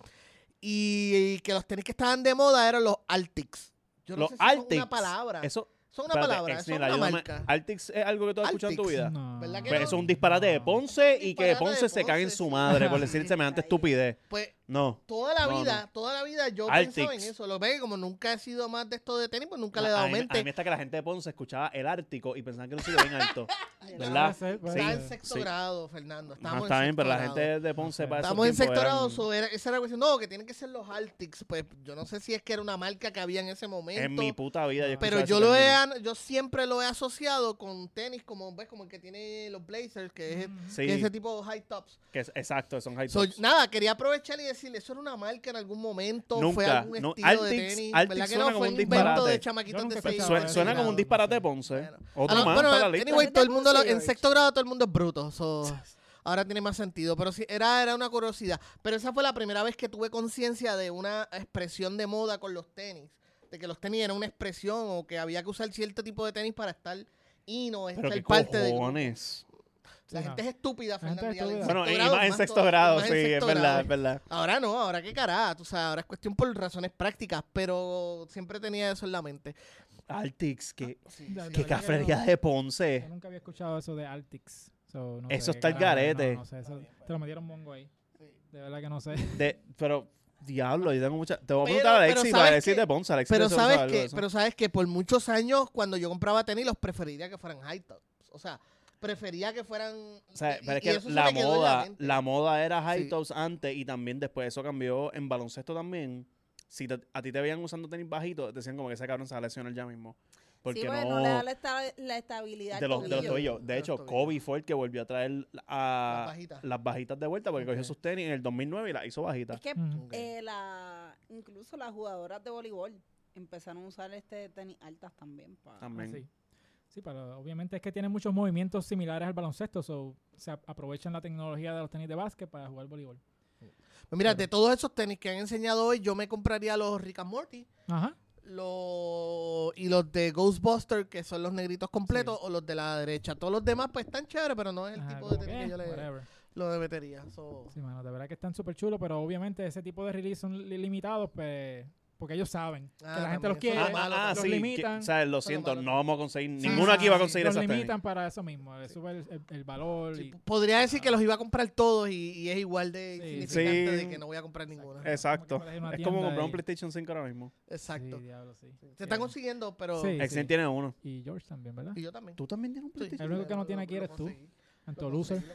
y, que los tenis que estaban de moda eran los Altix. Yo no Los sé si son Altix. una palabra. Eso, son una espérate, palabra, son una marca. Altix es algo que tú has escuchado en tu vida. No. ¿Verdad que Pues no? eso es un disparate de Ponce y que Ponce se cague en su madre por decir semejante estupidez. Pues No. toda la No, vida, toda la vida yo pensaba en eso. Lo ve como nunca he sido más de esto de tenis, pues nunca le he a, dado mí, a mente. mí está que la gente de Ponce escuchaba el Ártico y pensaban que no sitio bien alto. [LAUGHS] ¿Verdad? Sí. Estaba en sexto sí. grado, Fernando. Ajá, Estábamos está en bien, pero la gente de Ponce para Estamos en sexto grado, eran- esa era la cuestión. No, que tienen que ser los Altix. Pues yo no sé si es que era una marca que había en ese momento. En mi puta vida yo pero yo lo he, término. yo siempre lo he asociado con tenis como ves como el que tiene los Blazers, que es, Ujú. Sí, que es ese tipo de high tops. que es- exacto, son high So, tops. nada, quería aprovechar y decirle, eso era una marca en algún momento, fue Nunca, algún no, estilo Altix- de tenis, Altix ¿verdad que suena no? como Fue un un invento disparate. de chamaquitos de seis suena como un disparate de. Ponce. Bueno. Otro Ah, no, más, bueno, está la lista. anyway, todo el mundo, lo- en sexto grado todo el mundo es bruto, so, ahora tiene más sentido, pero sí, era, era una curiosidad. Pero esa fue la primera vez que tuve conciencia de una expresión de moda con los tenis, de que los tenis eran una expresión o que había que usar cierto tipo de tenis para estar y no qué parte de... La Sí, gente no. es estúpida, Fernando. es estúpida. Bueno, y grado más en sexto todavía, grado, sí, es verdad, grado. es verdad. Ahora no, ahora qué carajo, tú sabes, ahora es cuestión por razones prácticas, pero siempre tenía eso en la mente. Altix, qué, Sí, De- sí. verdad que cafrería no. de Yo Ponce. nunca había escuchado eso de Altix. So, no Eso sé, está el garete. No, no sé, eso- te lo metieron mongo ahí. Sí. De verdad que no sé. De, pero, diablo, yo tengo mucha... Te voy a preguntar a Alexis ¿sabes para decir qué? de Ponce. Alexis Pero sabes que, pero sabes que por muchos años cuando yo compraba tenis los preferiría que fueran high tops. O sea, prefería que fueran. O sea, y- pero es que la moda, la moda era high Sí. tops antes y también después eso cambió en baloncesto también. Si te- a ti te veían usando tenis bajitos, decían como que ese cabrón se va a lesionar ya mismo. Porque sí, no... no le da la, esta- la estabilidad de los, de los tobillo. tobillos. De De los hecho, tobillos. Kobe fue el que volvió a traer a Las bajitas. las bajitas de vuelta porque cogió Ok. sus tenis en el 2009 y las hizo bajitas. Es que. Ok. eh, la, incluso las jugadoras de voleibol empezaron a usar este tenis altas también. Pa. También. Ah, sí. Pero obviamente es que tienen muchos movimientos similares al baloncesto, so, se ap- aprovechan la tecnología de los tenis de básquet para jugar voleibol. Pues mira, Pero- de todos esos tenis que han enseñado hoy, yo me compraría los Rick and Morty. Ajá. Los, y los de Ghostbuster, que son los negritos completos, o los de la derecha. Todos los demás, pues están chéveres, pero no es el Ajá, tipo de tenis que, que yo le, whatever. lo metería. So, Sí, mano, de verdad que están súper chulos, pero obviamente ese tipo de release son li- limitados, pues, porque ellos saben Ah, que la gente los quiere. Ah, lo malo, ah, los sí, que- limitan. ¿sabes? Lo siento, no vamos a conseguir, Sí, ninguno aquí va a sí, conseguir los esas tenis. limitan para eso mismo, le sube el, el- el valor. sí, y, podría decir que los iba a comprar todos y, y es igual de Sí. de que no voy a comprar ninguno. Exacto. Como que Es como comprar un PlayStation 5 ahora mismo. Exacto. Sí, diablo, sí. Se están consiguiendo, pero... Sí. Exen tiene uno. Y George también, ¿verdad? Y yo también. ¿Tú también tienes un. PlayStation? El único que no tiene aquí eres tú. conseguí. Anto Lo loser. conseguí,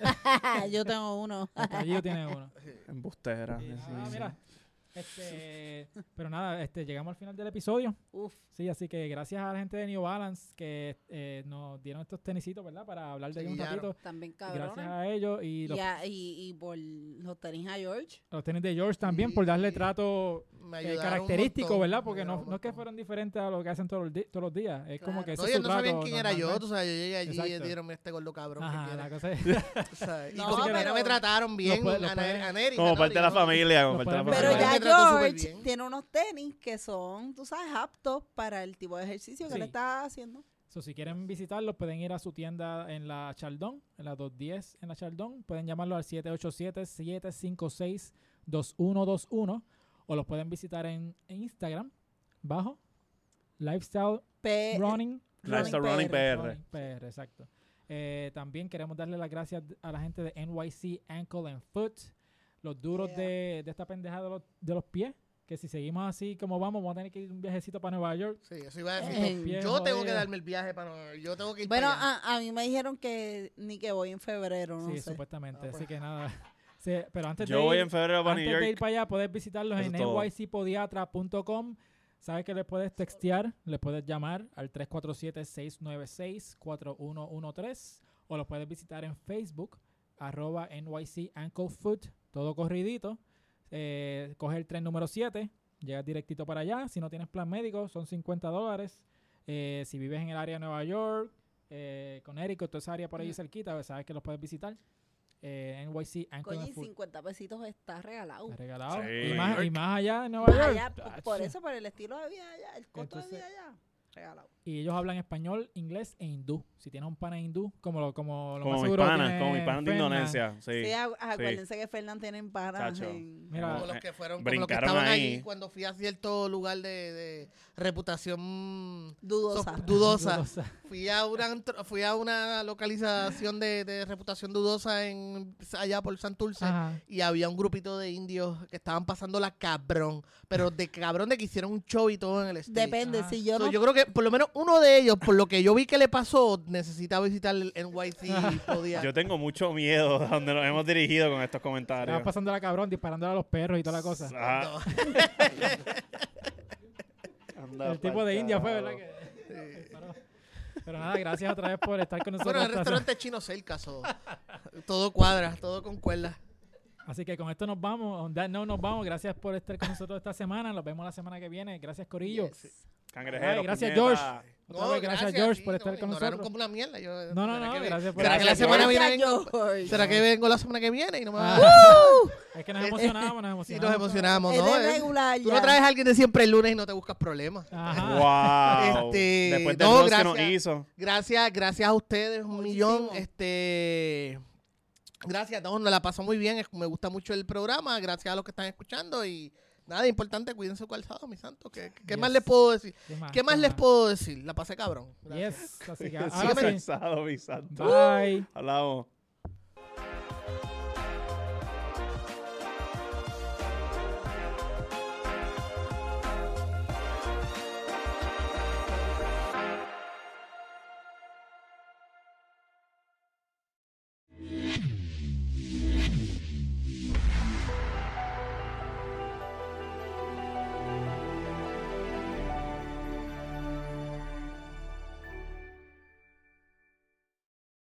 lo conseguí. [LAUGHS] Yo tengo uno. Hasta Gio tiene uno. Embustera. Ah, mira. Este, [LAUGHS] pero nada, este, llegamos al final del episodio. Uf. Sí, así que gracias a la gente de New Balance que eh, nos dieron estos tenisitos, ¿verdad? Para hablar de Sí, ellos un ratito. También Gracias cabrones. a ellos y los, Y, a- y, y por los tenis a George. los tenis de George también por darle trato eh, característico, montón, ¿verdad? Porque no, no es que fueron diferentes a lo que hacen todos los, todos los días. Es como que ese No, es ellos su no sabían quién era yo, tú sabes, yo llegué allí y Exacto. dijeron, este gordo cabrón que Ajá, quiere". la cosa [LAUGHS] es... [LAUGHS] Y No, como pero- me trataron bien, a, Neri- Como parte de la ¿no? familia, como parte de la familia. George tiene unos tenis que son, tú sabes, aptos para el tipo de ejercicio que Sí. le está haciendo. So, si quieren visitarlos, pueden ir a su tienda en la Chaldón, en la 210 en la Chaldón. Pueden llamarlo al 787-756-2121 o los pueden visitar en, en Instagram bajo Lifestyle Pe- Running. Lifestyle Running Running PR. PR, exacto. Eh, también queremos darle las gracias a la gente de NYC Ankle and Foot, los duros Yeah. de, de esta pendejada de los, de los pies. Que si seguimos así como vamos, vamos a tener que ir un viajecito para Nueva York. Sí, eso iba a decir. Eh, pies yo tengo que darme el viaje para Nueva York, Yo tengo que ir Bueno, para allá. a, a mí me dijeron que ni que voy en febrero, no sí, sé. supuestamente. Ah, pues. Así que nada. [LAUGHS] Sí, pero antes Yo de voy ir, en febrero para New antes de ir York. para allá, puedes visitarlos Eso en nycpodiatra.com. Sabes que le puedes textear, le puedes llamar al 347-696-4113 o los puedes visitar en Facebook, arroba NYC Ankle Foot, todo corridito. Eh, coge el tren número 7, llegas directito para allá. Si no tienes plan médico, son 50 dólares. Eh, si vives en el área de Nueva York, eh, Connecticut, toda esa área por ahí Mm. cerquita, pues sabes que los puedes visitar. Eh, NYC Coño, and y Foot. 50 pesitos está regalado. Está regalado. Sí. Y, más, y York. más allá en Nueva Más York. allá, por- eso, por el estilo de vida allá, el costo Entonces- de vida allá, regalado. Y ellos hablan español, inglés e hindú. Si tienes un pana hindú, como lo, como lo Como más seguro panas, tiene como mis panas de. Indonesia. Sí. Sí, acu- acuérdense que Fernán tiene panas en... Mira, como los que fueron, como los que brincaron estaban ahí. ahí cuando fui a cierto lugar de, de reputación Dudosa. so- dudosa. Dudosa. Fui a una fui a una localización de, de reputación dudosa en allá por Santurce Ajá. y había un grupito de indios que estaban pasando la cabrón, pero de cabrón de que hicieron un show y todo en el stage. Depende, Ah. si yo So, no... yo creo que por lo menos uno de ellos, por lo que yo vi que le pasó, necesita visitar el NYC y [LAUGHS] podía. Yo tengo mucho miedo de donde nos hemos dirigido con estos Estaba comentarios. pasando la cabrón, disparándole a los perros y toda la cosa. Ah, No. [LAUGHS] anda el tipo de India fue. ¿verdad? Que. Pero nada, gracias otra vez por estar con nosotros. Bueno, el esta restaurante chino cerca, so, todo cuadra, todo con cuerda. Así que con esto nos vamos. On that note nos vamos. Gracias por estar con nosotros esta semana. Nos vemos la semana que viene. Gracias, Corillo. Yes. Cangrejeros, Ay, gracias, puñeta. George. Otra vez, gracias, George, por sí, estar no, con nosotros. como una mierda. Yo, No, no, ¿será no, que- gracias por ¿Será que la Gracias, semana Gracias, viene vengo? ¿Será que vengo la semana que viene y no me va a Ah, es que nos emocionamos, nos Sí, emocionamos. nos emocionamos, Es ¿no? Eh, regular Tú no traes a alguien de siempre el lunes y no te buscas problemas. Ajá. [LAUGHS] Wow. Este, Después del no, roast que nos gracias. hizo. Gracias, gracias a ustedes, un Muchísimo. millón. Este, gracias, no, nos la pasó muy bien. Me gusta mucho el programa. Gracias a los que están escuchando y nada importante, cuiden su calzado, mi santo. ¿Qué, qué Yes. más les puedo decir? ¿Qué más? ¿Qué más ¿Qué les puedo decir? La pasé cabrón. Gracias. Yes. Así que [LAUGHS] ahora sí. mi santo. Bye. Hablamos.